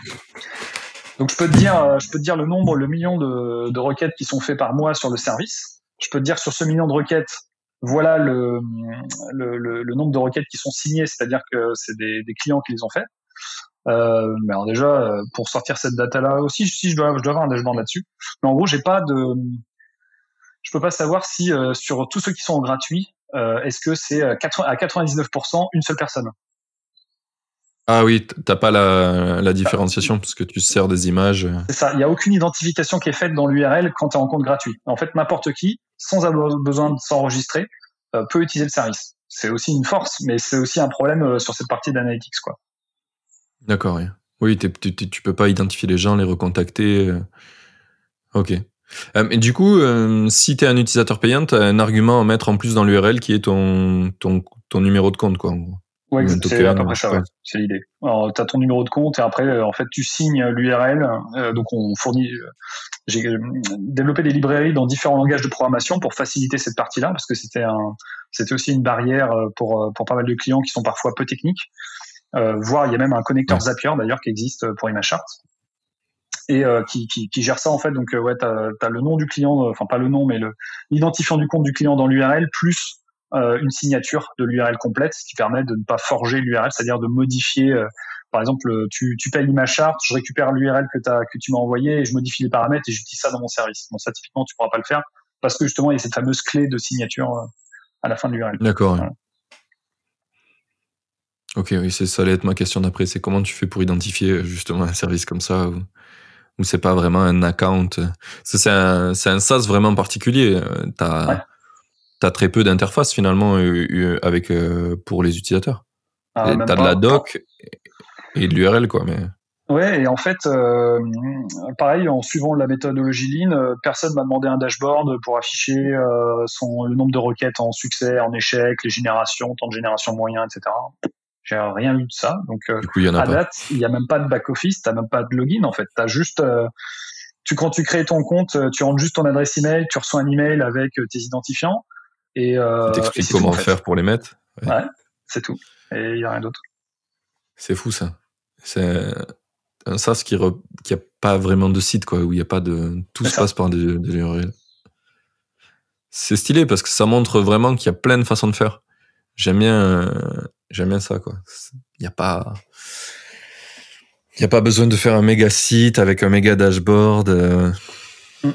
Donc je peux te dire, je peux te dire le nombre, le million de, requêtes qui sont faites par mois sur le service. Je peux te dire sur ce million de requêtes, voilà le, le, nombre de requêtes qui sont signées, c'est-à-dire que c'est des, des, clients qui les ont faites. Euh, mais alors déjà, euh, pour sortir cette data-là aussi, si je dois, je dois avoir un dashboard là-dessus. Mais en gros, j'ai pas de, je peux pas savoir si euh, sur tous ceux qui sont gratuits, est-ce que c'est à 99% une seule personne. Ah oui, t'as pas la, la différenciation parce que tu sers des images. C'est ça. Il n'y a aucune identification qui est faite dans l'URL quand tu es en compte gratuit. En fait, n'importe qui, sans avoir besoin de s'enregistrer, peut utiliser le service. C'est aussi une force, mais c'est aussi un problème sur cette partie d'analytics, quoi. D'accord, oui. Oui, tu, tu, peux pas identifier les gens, les recontacter. Euh. Ok. Euh, et du coup, euh, si tu es un utilisateur payant, tu as un argument à mettre en plus dans l'URL qui est ton, ton, ton numéro de compte, quoi, en gros. Ouais, c'est à peu près ça, c'est l'idée. Alors, tu as ton numéro de compte et après, en fait, tu signes l'URL. donc, on fournit. J'ai développé des librairies dans différents langages de programmation pour faciliter cette partie-là, parce que c'était un, c'était aussi une barrière pour, pour pas mal de clients qui sont parfois peu techniques. Euh, voire il y a même un connecteur Zapier d'ailleurs qui existe pour ImageArt et euh, qui, qui, qui, gère ça en fait. Donc euh, ouais, tu as, le nom du client, enfin pas le nom, mais l'identifiant du compte du client dans l'URL plus une signature de l'URL complète, ce qui permet de ne pas forger l'URL, c'est-à-dire de modifier. par exemple, tu, tu payes ImageArt, je récupère l'URL que, que tu m'as envoyé et je modifie les paramètres et j'utilise ça dans mon service. Bon, ça typiquement tu pourras pas le faire parce que justement il y a cette fameuse clé de signature à la fin de l'URL. D'accord. Ok, oui, ça allait être ma question d'après. C'est comment tu fais pour identifier euh, justement un service comme ça où, où c'est pas vraiment un account? C'est un, un SaaS vraiment particulier. Euh, tu as, très peu d'interface finalement euh, avec, pour les utilisateurs. Ah, tu as de la doc et de l'URL, quoi. Mais... Ouais, et en fait, pareil, en suivant la méthodologie Lean, personne m'a demandé un dashboard pour afficher son, le nombre de requêtes en succès, en échec, les générations, temps de génération moyen, etc. J'ai rien vu de ça. Donc, euh, à date, il n'y a même pas de back-office, tu n'as même pas de login en fait. As juste, euh, tu, quand tu crées ton compte, euh, tu rentres juste ton adresse email, tu reçois un email avec tes identifiants. Et euh, t'expliques comment faire pour les mettre. Ouais, c'est tout. Et il n'y a rien d'autre. C'est fou ça. C'est un SaaS qui n'a a pas vraiment de site, quoi, où il n'y a pas de. Tout se passe par des, URL. C'est stylé parce que ça montre vraiment qu'il y a plein de façons de faire. J'aime bien J'aime bien ça, quoi. Il n'y a pas. Il a pas besoin de faire un méga site avec un méga dashboard. Euh. Mm.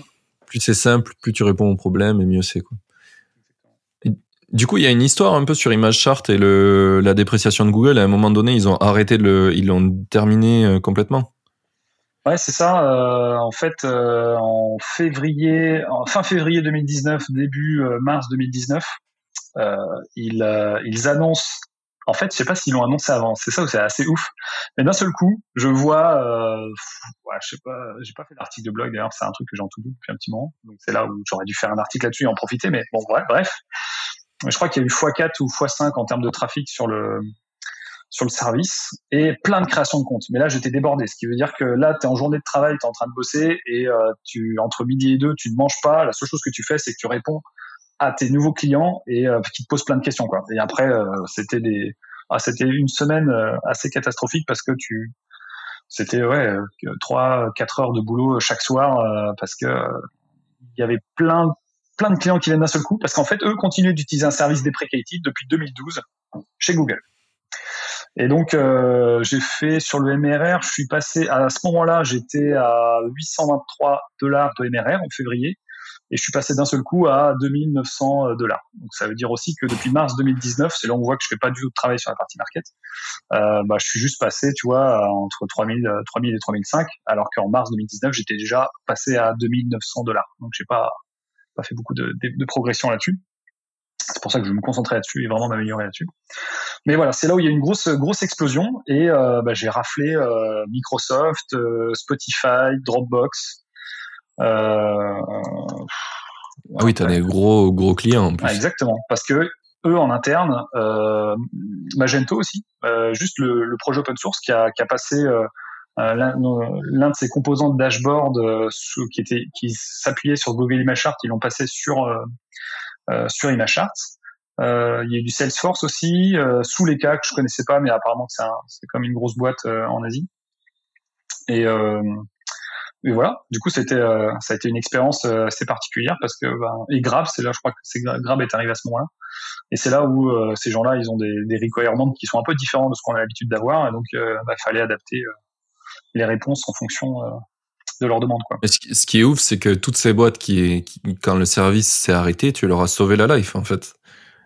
Plus c'est simple, plus tu réponds aux problèmes et mieux c'est. Quoi. Du coup, il y a une histoire un peu sur ImageChart et la dépréciation de Google. À un moment donné, ils ont arrêté le, ils l'ont terminé euh, complètement. Ouais, c'est ça. Euh, en fait, en février, en fin février 2019, début mars 2019, ils, annoncent en fait, je sais pas s'ils l'ont annoncé avant. C'est ça c'est assez ouf. Mais d'un seul coup, je vois, euh, je sais pas, j'ai pas fait d'article de blog d'ailleurs. C'est un truc que j'ai en tout doute depuis un petit moment. Donc c'est là où j'aurais dû faire un article là-dessus et en profiter. Mais bon, bref. Je crois qu'il y a eu x4 ou x5 en termes de trafic sur le sur le service et plein de créations de comptes. Mais là, j'étais débordé, ce qui veut dire que là, tu es en journée de travail, tu es en train de bosser et euh, tu entre midi et deux, tu ne manges pas. La seule chose que tu fais, c'est que tu réponds à tes nouveaux clients et euh, qui te posent plein de questions. Et après, euh, c'était des, ah, c'était une semaine euh, assez catastrophique parce que tu, c'était ouais, trois, quatre heures de boulot chaque soir parce que il y avait plein plein de clients qui viennent d'un seul coup parce qu'en fait, eux continuent d'utiliser un service deprecated depuis 2012 chez Google. Et donc, euh, j'ai fait sur le MRR, je suis passé, à ce moment-là, j'étais à 823 dollars de MRR en février, et je suis passé d'un seul coup à 2900 dollars. Donc, ça veut dire aussi que depuis mars 2019, c'est là où on voit que je fais pas du tout de travail sur la partie market, euh, bah, je suis juste passé, tu vois, entre 3000, 3000 et 3005, alors qu'en mars 2019, j'étais déjà passé à 2900 dollars. Donc, j'ai pas, pas fait beaucoup de, de, de progression là-dessus. C'est pour ça que je vais me concentrer là-dessus et vraiment m'améliorer là-dessus. Mais voilà, c'est là où il y a une grosse grosse explosion et euh, bah, j'ai raflé euh, Microsoft, euh, Spotify, Dropbox. ah oui, tu as des gros gros clients en plus. Ah, exactement, parce que eux en interne, Magento aussi, juste le, le, projet open source qui a, qui a passé l'un de ses composants de dashboard qui était qui s'appuyait sur Google Image Chart, ils l'ont passé sur euh, sur ImageArt. Euh, il y a eu du Salesforce aussi, euh, sous les cas que je connaissais pas, mais apparemment c'est, c'est comme une grosse boîte en Asie. Et, et voilà. Du coup, c'était, ça a été une expérience assez particulière parce que ben, et Grab, c'est là, je crois que c'est Grab est arrivé à ce moment-là. Et c'est là où ces gens-là, ils ont des, des requirements qui sont un peu différents de ce qu'on a l'habitude d'avoir, et donc bah, il fallait adapter les réponses en fonction de leur demande. Quoi. ce, qui est ouf, c'est que toutes ces boîtes qui, quand le service s'est arrêté, tu leur as sauvé la life en fait.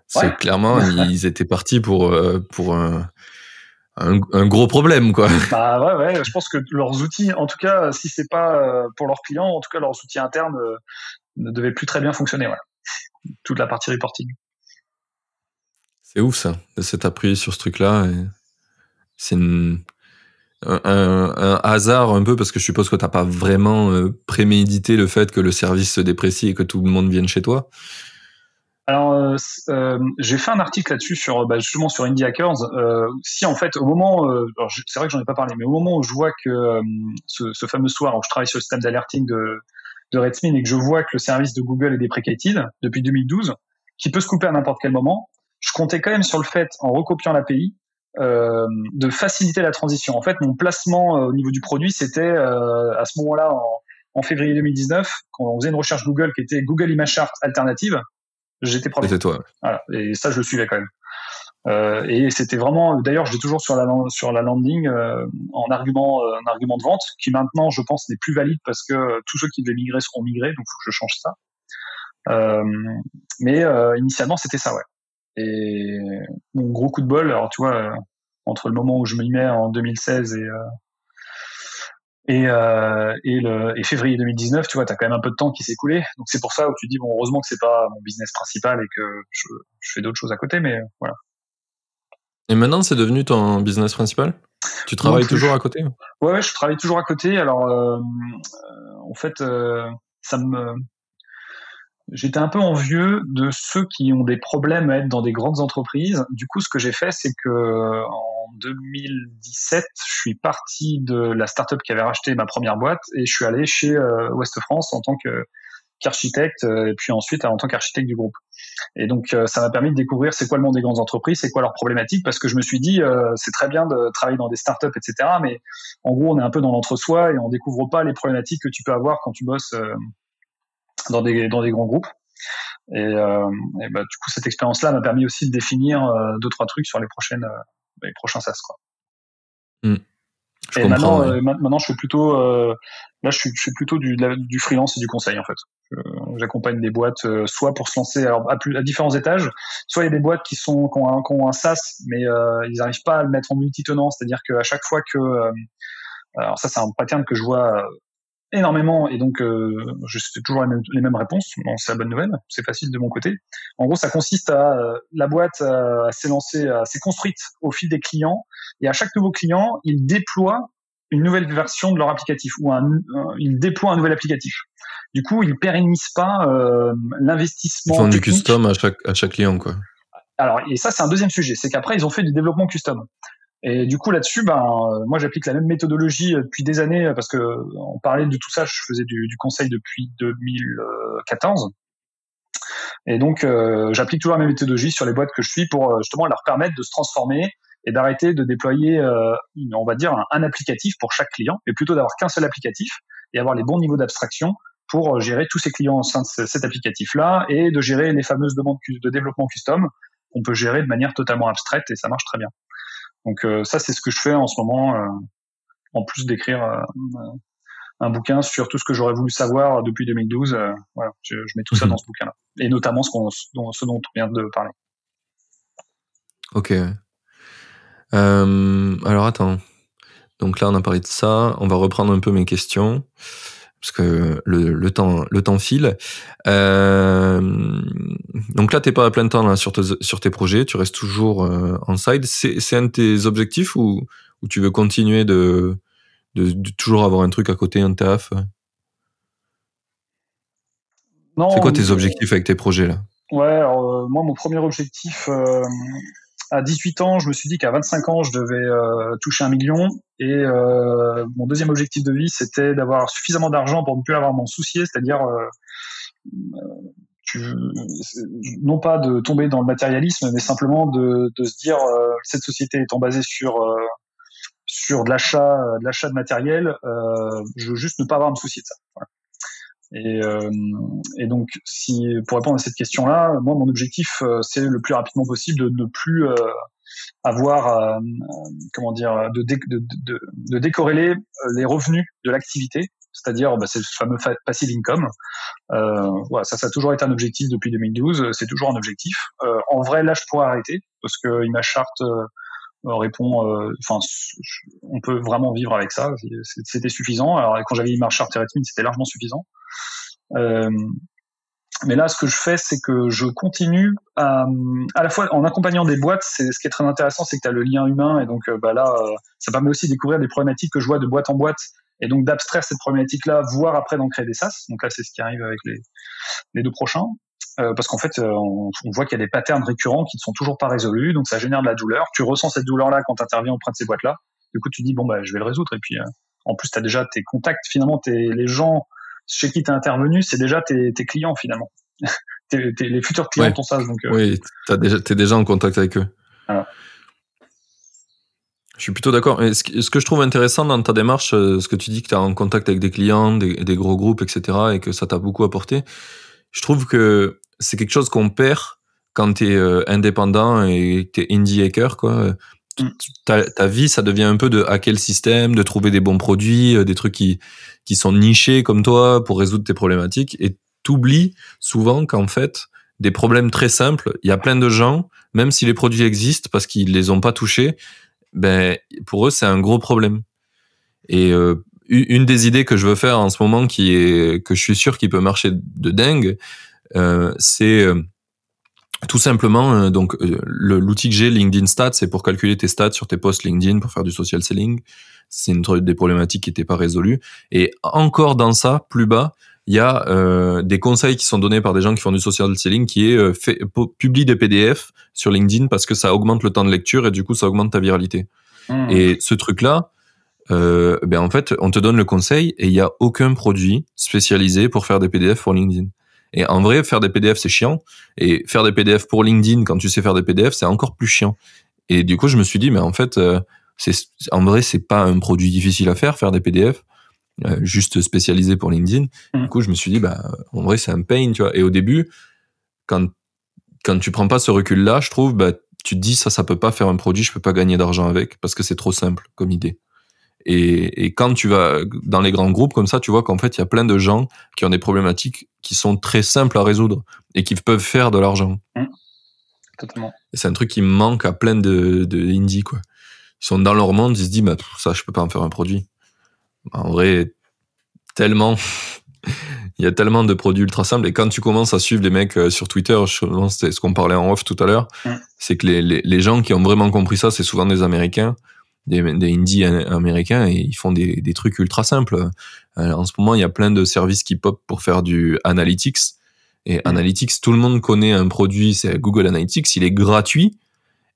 C'est clairement, ils étaient partis pour, euh, pour un, un, gros problème, quoi. Bah ouais, ouais, je pense que leurs outils, en tout cas, si c'est pas euh, pour leurs clients, en tout cas, leurs outils internes euh, ne devaient plus très bien fonctionner, ouais. Toute la partie reporting. C'est ouf, ça, de s'être appuyé sur ce truc-là. C'est une, un, hasard un peu parce que je suppose que t'as pas vraiment euh, prémédité le fait que le service se déprécie et que tout le monde vienne chez toi. Alors, euh, euh, j'ai fait un article là-dessus sur bah, justement sur Indie Hackers. si en fait, au moment, c'est vrai que j'en ai pas parlé, mais au moment où je vois que ce, fameux soir où je travaille sur le système d'alerting de, de Redmine et que je vois que le service de Google est deprecated depuis 2012, qui peut se couper à n'importe quel moment, je comptais quand même sur le fait, en recopiant l'API, de faciliter la transition. En fait, mon placement euh, au niveau du produit, c'était euh, à ce moment-là, en, février 2019, quand on faisait une recherche Google qui était Google Image Chart alternative, j'étais premier. C'était toi. Voilà, et ça, je le suivais quand même. Euh, et c'était vraiment, d'ailleurs, j'ai toujours sur la sur la landing euh, en argument, un argument de vente qui maintenant, je pense, n'est plus valide parce que tous ceux qui devaient migrer seront migrés, donc faut que je change ça. Euh, mais initialement, c'était ça, ouais. Et mon gros coup de bol, alors tu vois, euh, entre le moment où je m'y mets en 2016 et euh, et, euh, et, le, et février 2019, tu vois, tu as quand même un peu de temps qui s'est écoulé. Donc c'est pour ça où tu dis, bon, heureusement que c'est pas mon business principal et que je, je fais d'autres choses à côté, mais voilà. Et maintenant, c'est devenu ton business principal? Tu travailles toujours à côté? Ouais, ouais, je travaille toujours à côté. Alors, euh, en fait, ça me j'étais un peu envieux de ceux qui ont des problèmes à être dans des grandes entreprises. Du coup, ce que j'ai fait, c'est que en 2017, je suis parti de la startup qui avait racheté ma première boîte et je suis allé chez euh, Ouest France en tant qu'architecte euh, et puis ensuite en tant qu'architecte du groupe. Et donc, euh, ça m'a permis de découvrir c'est quoi le monde des grandes entreprises, c'est quoi leurs problématiques, parce que je me suis dit, c'est très bien de travailler dans des startups, etc. Mais en gros, on est un peu dans l'entre-soi et on découvre pas les problématiques que tu peux avoir quand tu bosses dans des, dans des grands groupes. Et, euh, et bah, du coup, cette expérience-là m'a permis aussi de définir euh, deux, trois trucs sur les, prochaines, euh, les prochains SaaS. Quoi. Hmm. Je et maintenant, euh, maintenant, je fais plutôt, là, je suis, je fais plutôt du, du freelance et du conseil en fait. J'accompagne des boîtes soit pour se lancer alors, à, plus, à différents étages, soit il y a des boîtes qui sont qui ont un, qui ont un SaaS, mais ils n'arrivent pas à le mettre en multi-tenant, c'est-à-dire qu'à chaque fois que alors ça c'est un pattern que je vois énormément et donc euh, je fais toujours les mêmes, les mêmes réponses. c'est la bonne nouvelle, c'est facile de mon côté. En gros, ça consiste à euh, la boîte euh, s'est lancée, s'est construite au fil des clients et à chaque nouveau client, il déploie une nouvelle version de leur applicatif ou un, il déploie un nouvel applicatif. Du coup, ils pérennisent pas euh, l'investissement. Ils font du custom à chaque à chaque client quoi. Alors et ça c'est un deuxième sujet, c'est qu'après ils ont fait du développement custom. Et du coup là-dessus, ben moi j'applique la même méthodologie depuis des années parce que on parlait de tout ça, je faisais du, conseil depuis 2014. Et donc j'applique toujours la même méthodologie sur les boîtes que je suis pour justement leur permettre de se transformer et d'arrêter de déployer, on va dire, un, applicatif pour chaque client, mais plutôt d'avoir qu'un seul applicatif et avoir les bons niveaux d'abstraction pour gérer tous ces clients au sein de cet applicatif-là et de gérer les fameuses demandes de développement custom qu'on peut gérer de manière totalement abstraite et ça marche très bien. Donc euh, ça, c'est ce que je fais en ce moment, euh, en plus d'écrire euh, un bouquin sur tout ce que j'aurais voulu savoir depuis 2012. voilà, je, mets tout ça mhm. dans ce bouquin-là, et notamment ce, dont, ce dont on vient de parler. Ok. alors attends. Donc là, on a parlé de ça. On va reprendre un peu mes questions parce que le, le, temps le temps file. Euh, donc là, t'es pas à plein temps là, sur, sur tes projets, tu restes toujours euh, en side. C'est un de tes objectifs ou, ou tu veux continuer de, de, toujours avoir un truc à côté, un taf? C'est quoi tes objectifs avec tes projets là? Ouais, alors, euh, moi mon premier objectif, euh, à 18 ans, je me suis dit qu'à 25 ans, je devais euh, toucher un million. Et euh, mon deuxième objectif de vie, c'était d'avoir suffisamment d'argent pour ne plus avoir mon soucier, c'est-à-dire euh, tu, non pas de tomber dans le matérialisme, mais simplement de, de se dire cette société étant basée sur sur de l'achat de l'achat de matériel, je veux juste ne pas avoir à me soucier de ça. Voilà. Et, euh, et, donc, si pour répondre à cette question-là, moi, mon objectif, euh, c'est le plus rapidement possible de ne plus euh, avoir, comment dire, de, dé, de, de, de, décorréler les revenus de l'activité. C'est-à-dire, bah, c'est le fameux passive income. voilà, ça, ça a toujours été un objectif depuis 2012. C'est toujours un objectif. en vrai, là, je pourrais arrêter parce que ma charte répond, enfin, on peut vraiment vivre avec ça. C'était suffisant. Quand j'avais ma charte c'était largement suffisant. Euh, mais là, ce que je fais, c'est que je continue à, à la fois en accompagnant des boîtes. C'est ce qui est très intéressant, c'est que tu as le lien humain et donc euh, bah là, euh, ça permet aussi de découvrir des problématiques que je vois de boîte en boîte et donc d'abstraire cette problématique-là, voire après d'en créer des SaaS. Donc là, c'est ce qui arrive avec les deux prochains. Euh, parce qu'en fait, on, on, voit qu'il y a des patterns récurrents qui ne sont toujours pas résolus, donc ça génère de la douleur. Tu ressens cette douleur-là quand tu interviens auprès de ces boîtes-là. Du coup, tu dis bon bah je vais le résoudre. Et puis en plus, tu as déjà tes contacts. Finalement, es, les gens chez qui tu es intervenu, c'est déjà tes, tes, clients finalement. les futurs clients de ton. Donc, euh. Oui, tu es déjà en contact avec eux. Je suis plutôt d'accord. Ce, ce que je trouve intéressant dans ta démarche, euh, ce que tu dis que tu es en contact avec des clients, des, des, gros groupes, etc., et que ça t'a beaucoup apporté, je trouve que c'est quelque chose qu'on perd quand tu es euh, indépendant et tu es indie hacker. Quoi. Mm. Ta, ta, vie, ça devient un peu de hacker le système, de trouver des bons produits, des trucs qui, qui sont nichés comme toi pour résoudre tes problématiques et t'oublies souvent qu'en fait, des problèmes très simples, il y a plein de gens, même si les produits existent parce qu'ils les ont pas touchés, ben, pour eux, c'est un gros problème. Et euh, une des idées que je veux faire en ce moment, qui est que je suis sûr qu'il peut marcher de dingue, euh, c'est euh, tout simplement euh, donc euh, l'outil que j'ai LinkedIn Stats, c'est pour calculer tes stats sur tes posts LinkedIn pour faire du social selling c'est une des problématiques qui n'étaient pas résolues. Et encore dans ça, plus bas, il y a euh, des conseils qui sont donnés par des gens qui font du social selling, qui est euh, fait, publie des PDF sur LinkedIn parce que ça augmente le temps de lecture et du coup ça augmente ta viralité. Mmh. Et ce truc-là, euh, ben en fait, on te donne le conseil et il n'y a aucun produit spécialisé pour faire des PDF pour LinkedIn. Et en vrai, faire des PDF, c'est chiant. Et faire des PDF pour LinkedIn, quand tu sais faire des PDF, c'est encore plus chiant. Et du coup, je me suis dit, mais en fait, euh, c'est en vrai c'est pas un produit difficile à faire faire des PDF euh, juste spécialisé pour LinkedIn mmh. du coup je me suis dit bah en vrai c'est un pain tu vois et au début quand quand tu prends pas ce recul là je trouve bah tu te dis ça ça peut pas faire un produit je peux pas gagner d'argent avec parce que c'est trop simple comme idée et, et, quand tu vas dans les grands groupes comme ça, tu vois qu'en fait, il y a plein de gens qui ont des problématiques qui sont très simples à résoudre et qui peuvent faire de l'argent. Mmh. Totalement. Et c'est un truc qui manque à plein de, de indie, quoi ils sont dans leur monde, ils se disent, bah, ça, je peux pas en faire un produit. En vrai, tellement, il y a tellement de produits ultra simples. Et quand tu commences à suivre les mecs euh, sur Twitter, c'était ce qu'on parlait en off tout à l'heure, c'est que les, les, les, gens qui ont vraiment compris ça, c'est souvent des Américains, des, des indies américains, et ils font des, des trucs ultra simples. Euh, en ce moment, il y a plein de services qui pop pour faire du analytics. Et analytics, tout le monde connaît un produit, c'est Google Analytics, il est gratuit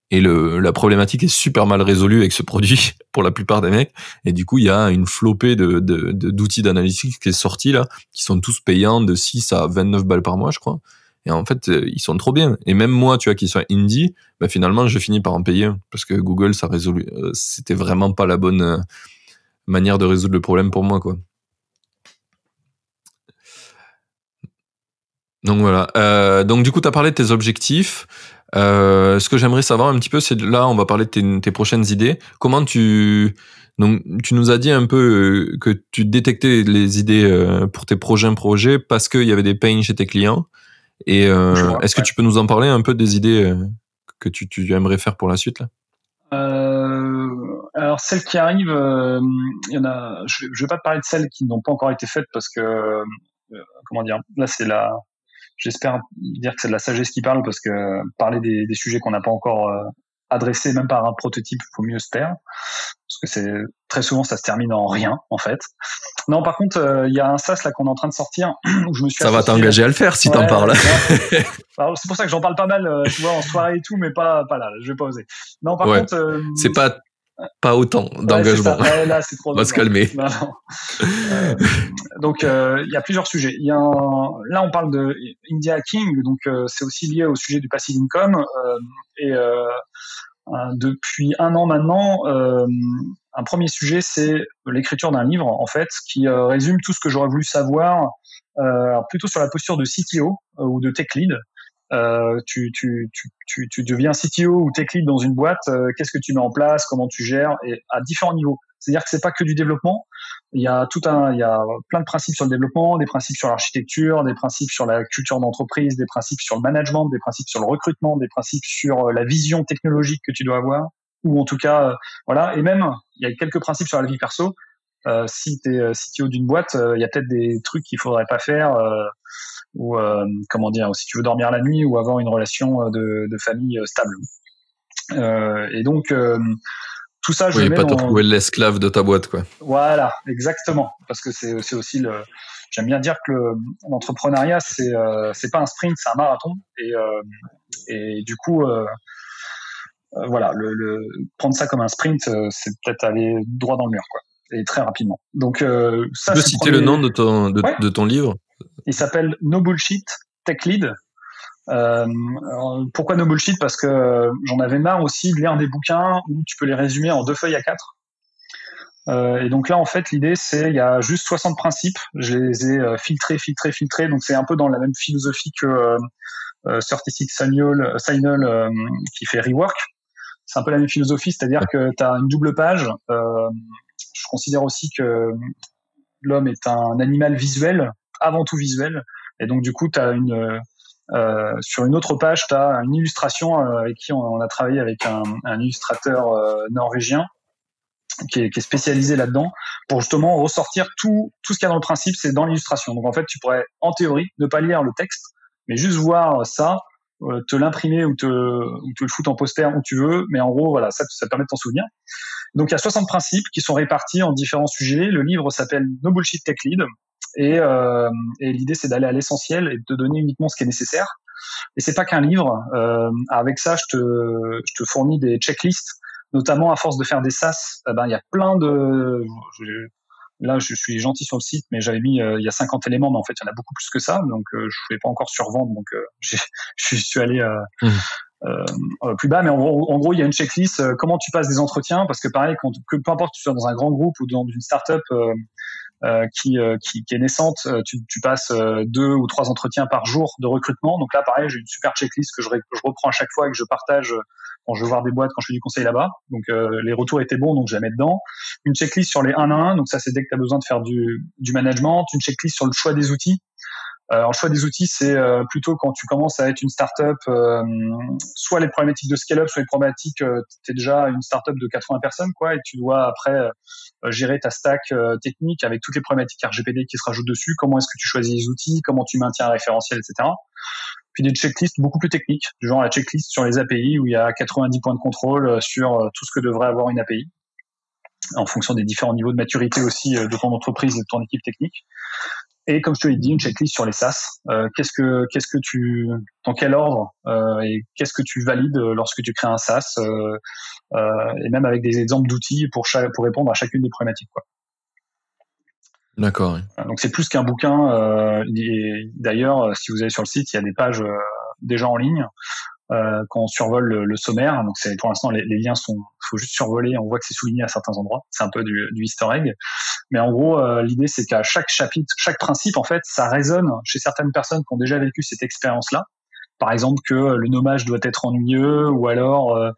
Et le, la problématique est super mal résolue avec ce produit pour la plupart des mecs. Et du coup, il y a une flopée de, de, d'outils d'analytique qui est sortie là, qui sont tous payants de 6 à 29 balles par mois, je crois. Et en fait, euh, ils sont trop bien. Et même moi, tu vois, qui suis indie, bah, finalement, je finis par en payer parce que Google, ça résolu, euh, c'était vraiment pas la bonne euh, manière de résoudre le problème pour moi, quoi. Donc voilà. Donc du coup, tu as parlé de tes objectifs. Ce que j'aimerais savoir un petit peu, c'est là, on va parler de tes, prochaines idées. Comment tu donc tu nous as dit un peu que tu détectais les idées pour tes prochains projets parce qu'il y avait des pains chez tes clients. Et euh, est-ce que tu peux nous en parler un peu des idées que tu, tu aimerais faire pour la suite là? Alors celles qui arrivent, il y en a. Je, je vais pas te parler de celles qui n'ont pas encore été faites parce que comment dire. Là, c'est la j'espère dire que c'est de la sagesse qui parle parce que parler des, des sujets qu'on n'a pas encore euh, adressés, même par un prototype, il faut mieux se taire parce que c'est très souvent ça se termine en rien en fait. Non, par contre, euh, il y a un SaaS là qu'on est en train de sortir où je me suis. Ça va t'engager à le faire si ouais, t'en parles. c'est pour ça que j'en parle pas mal, euh, tu vois, en soirée et tout, mais pas pas là. Je vais pas oser. Non, par ouais. contre. c'est pas pas autant d'engagement. Ouais, là, c'est trop. On va se calmer. Euh, donc, euh, il y a plusieurs sujets. Y a un... Là, on parle de India Hacking, donc euh, c'est aussi lié au sujet du passive income. Euh, et euh, depuis un an maintenant, un premier sujet, c'est l'écriture d'un livre, en fait, qui résume tout ce que j'aurais voulu savoir, plutôt sur la posture de CTO ou de tech lead. Euh, tu, tu, tu, tu, deviens CTO ou tech lead dans une boîte, euh, qu'est-ce que tu mets en place, comment tu gères, et à différents niveaux. C'est-à-dire que c'est pas que du développement. Il y a tout un, il y a plein de principes sur le développement, des principes sur l'architecture, des principes sur la culture d'entreprise, des principes sur le management, des principes sur le recrutement, des principes sur euh, la vision technologique que tu dois avoir, ou en tout cas, voilà. Et même, il y a quelques principes sur la vie perso. Euh, si tu es CTO d'une boîte, il y a peut-être des trucs qu'il faudrait pas faire ou euh, comment dire, si tu veux dormir la nuit ou avoir une relation euh, de, de famille euh, stable. et donc tout ça, je oui, mets pas dans... te trouver l'esclave de ta boîte, quoi. Voilà, exactement, parce que c'est aussi le. J'aime bien dire que l'entrepreneuriat, c'est euh, c'est pas un sprint, c'est un marathon, et euh, et du coup, euh, voilà, le, le, prendre ça comme un sprint, c'est peut-être aller droit dans le mur, quoi, et très rapidement. Donc ça. Tu peux citer premier... le nom de ton de, ouais. de ton livre? Il s'appelle No Bullshit Tech Lead. Euh, pourquoi No Bullshit? Parce que j'en avais marre aussi de lire des bouquins où tu peux les résumer en deux feuilles à quatre. Euh, et donc là, en fait, l'idée, c'est il y a juste 60 principes. Je les ai euh, filtrés, filtrés, filtrés. Donc c'est un peu dans la même philosophie que euh, 36 Signal, Signal qui fait Rework. C'est un peu la même philosophie, c'est-à-dire que tu as une double page. je considère aussi que l'homme est un animal visuel avant tout visuel. Et donc, du coup, tu as une, euh, sur une autre page, tu as une illustration euh, avec qui on, on, a travaillé avec un, un illustrateur euh, norvégien qui est, qui est spécialisé là-dedans pour justement ressortir tout, tout ce qu'il y a dans le principe, c'est dans l'illustration. Donc, en fait, tu pourrais, en théorie, ne pas lire le texte, mais juste voir ça, euh, te l'imprimer ou te, le foutre en poster où tu veux. Mais en gros, voilà, ça, ça permet de t'en souvenir. Donc, il y a 60 principes qui sont répartis en différents sujets. Le livre s'appelle No Bullshit Tech Lead. Et, euh, et l'idée, c'est d'aller à l'essentiel et de donner uniquement ce qui est nécessaire. Et c'est pas qu'un livre. Euh, avec ça, je te, je te fournis des checklists, notamment à force de faire des sas. Eh ben, il y a plein de. Là, je suis gentil sur le site, mais j'avais mis euh, il y a 50 éléments, mais en fait, il y en a beaucoup plus que ça. Donc, euh, je voulais pas encore survendre, donc euh, je suis allé. Mmh. Plus bas, mais en gros, en gros, il y a une checklist. Comment tu passes des entretiens Parce que pareil, quand, que, peu importe que tu sois dans un grand groupe ou dans une startup qui, qui, qui, est naissante, tu, tu passes deux ou trois entretiens par jour de recrutement. Donc là, pareil, j'ai une super checklist que je, je, reprends à chaque fois et que je partage quand je veux voir des boîtes, quand je fais du conseil là-bas. Donc les retours étaient bons, donc je la mets dedans. Une checklist sur les 1 à 1, donc ça c'est dès que tu as besoin de faire du, du management. Une checklist sur le choix des outils. Alors, le choix des outils, c'est euh, plutôt quand tu commences à être une startup, euh, soit les problématiques de scale-up, soit les problématiques, euh, tu es déjà une startup de 80 personnes, quoi, et tu dois après euh, gérer ta stack euh, technique avec toutes les problématiques RGPD qui se rajoutent dessus. Comment est-ce que tu choisis les outils, comment tu maintiens un référentiel, etc. Puis des checklists beaucoup plus techniques, du genre la checklist sur les API où il y a 90 points de contrôle sur tout ce que devrait avoir une API en fonction des différents niveaux de maturité aussi de ton entreprise et de ton équipe technique. Et comme je te l'ai dit, une checklist sur les SaaS. Euh, qu'est-ce que qu'est-ce que tu dans quel ordre euh, et qu'est-ce que tu valides lorsque tu crées un SaaS euh, euh, et même avec des exemples d'outils pour chaque, pour répondre à chacune des problématiques quoi. D'accord. Donc c'est plus qu'un bouquin. D'ailleurs, si vous allez sur le site, il y a des pages déjà en ligne euh, quand on survole le, sommaire. Donc c'est pour l'instant les, liens sont, faut juste survoler. On voit que c'est souligné à certains endroits. C'est un peu du, du Easter egg. Mais en gros, euh, l'idée c'est qu'à chaque chapitre, chaque principe en fait, ça résonne chez certaines personnes qui ont déjà vécu cette expérience-là. Par exemple que le nommage doit être ennuyeux, ou alors euh,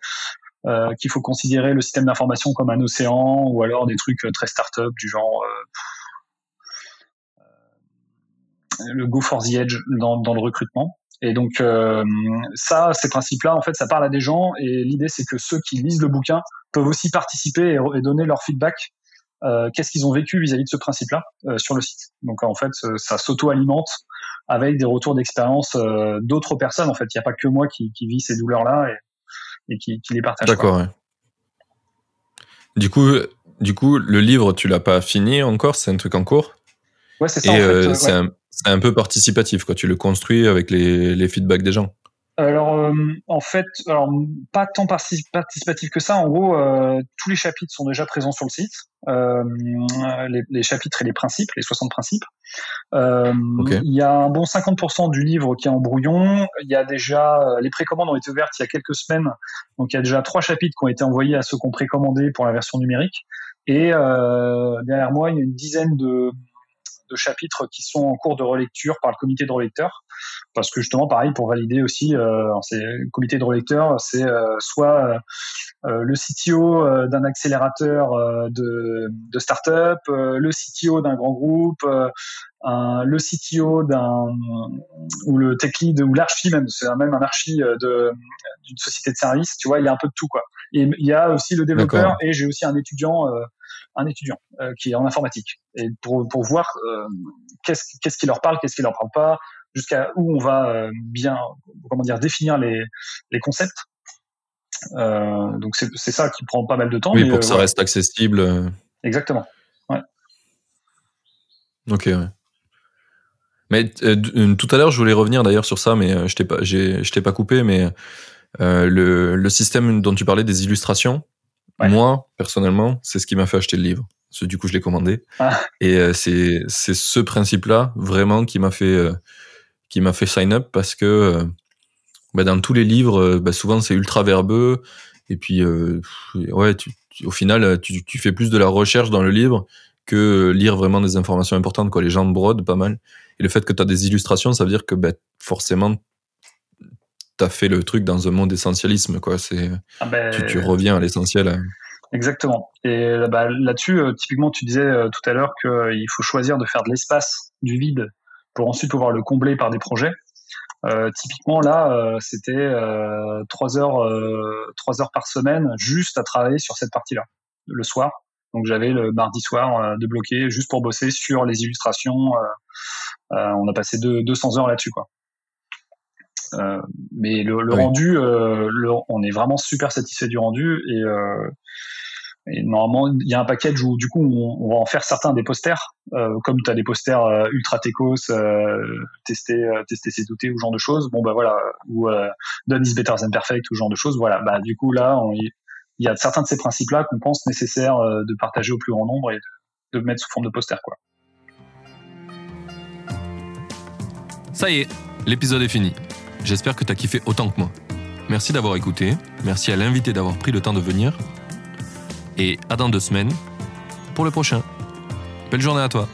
euh qu'il faut considérer le système d'information comme un océan, ou alors des trucs très start-up du genre le go for the edge dans le recrutement. Et donc euh, ça, ces principes-là, en fait, ça parle à des gens. Et l'idée, c'est que ceux qui lisent le bouquin peuvent aussi participer et, donner leur feedback. Euh, Qu'est-ce qu'ils ont vécu vis-à-vis de ce principe-là euh, sur le site. Donc en fait, ça s'auto-alimente avec des retours d'expérience d'autres personnes. En fait, il n'y a pas que moi qui, vis ces douleurs-là et, qui, les partage. D'accord. Du coup, du coup, le livre, tu l'as pas fini encore? C'est un truc en cours? Ouais, c'est ça. en fait, c'est un, c'est un peu participatif, quoi. Tu le construis avec les, les feedbacks des gens. Alors, euh, en fait, alors, pas tant participatif que ça. En gros, euh, tous les chapitres sont déjà présents sur le site. Euh, les, les, chapitres et les principes, les 60 principes. Euh, il y a un bon 50% du livre qui est en brouillon. Il y a déjà, les précommandes ont été ouvertes il y a quelques semaines. Donc, il y a déjà trois chapitres qui ont été envoyés à ceux qui ont précommandé pour la version numérique. Et derrière moi, il y a une dizaine de, de chapitres qui sont en cours de relecture par le comité de relecteurs, parce que justement, pareil, pour valider aussi, euh, c'est le comité de relecteurs, c'est euh, soit euh, le CTO d'un accélérateur de, de start-up, le CTO d'un grand groupe, le CTO d'un ou le tech lead ou l'archi même, c'est même un archi de d'une société de service, tu vois, il y a un peu de tout quoi. Et il y a aussi le développeur et j'ai aussi un étudiant un étudiant euh, qui est en informatique et pour, pour voir euh, qu'est-ce qu'est-ce qui leur parle, qu'est-ce qui leur parle pas, jusqu'à où on va euh, bien comment dire définir les, les concepts. donc c'est ça qui prend pas mal de temps. Oui, pour que ça reste accessible. Exactement. Ouais. Ok. Ouais. Mais tout à l'heure, je voulais revenir d'ailleurs sur ça, mais je t'ai pas, je t'ai pas coupé, mais le, le système dont tu parlais des illustrations, moi, personnellement, c'est ce qui m'a fait acheter le livre. du coup, je l'ai commandé. Ah. Et euh, c'est ce principe-là vraiment qui m'a fait euh, qui m'a fait sign up parce que euh, bah, dans tous les livres, bah, souvent c'est ultra verbeux et puis ouais, tu, au final, tu, tu, fais plus de la recherche dans le livre que lire vraiment des informations importantes. Quoi. Les gens brodent pas mal. Et le fait que tu as des illustrations, ça veut dire que bah, forcément, tu as fait le truc dans un monde essentialisme. Quoi. C'est, ah ben, tu, reviens à l'essentiel. Hein. Exactement. Et bah, là-dessus, euh, typiquement, tu disais euh, tout à l'heure qu'il euh, faut choisir de faire de l'espace, du vide, pour ensuite pouvoir le combler par des projets. typiquement, là, c'était trois heures, trois heures par semaine juste à travailler sur cette partie-là, le soir. Donc j'avais le mardi soir de bloquer juste pour bosser sur les illustrations. on a passé deux, 200 heures là-dessus, quoi. Euh, mais le, le rendu, euh, le, on est vraiment super satisfait du rendu et, euh, et normalement il y a un package où du coup on, on va en faire certains des posters, comme tu as des posters ultra techos, tester tester ses doutés ou genre de choses. Bon bah voilà, ou done is better than perfect ou genre de choses. Voilà, bah du coup là il y a certains de ces principes-là qu'on pense nécessaire de partager au plus grand nombre et de, de mettre sous forme de poster quoi. Ça y est, l'épisode est fini. J'espère que tu as kiffé autant que moi. Merci d'avoir écouté, merci à l'invité d'avoir pris le temps de venir, et à dans deux semaines pour le prochain. Belle journée à toi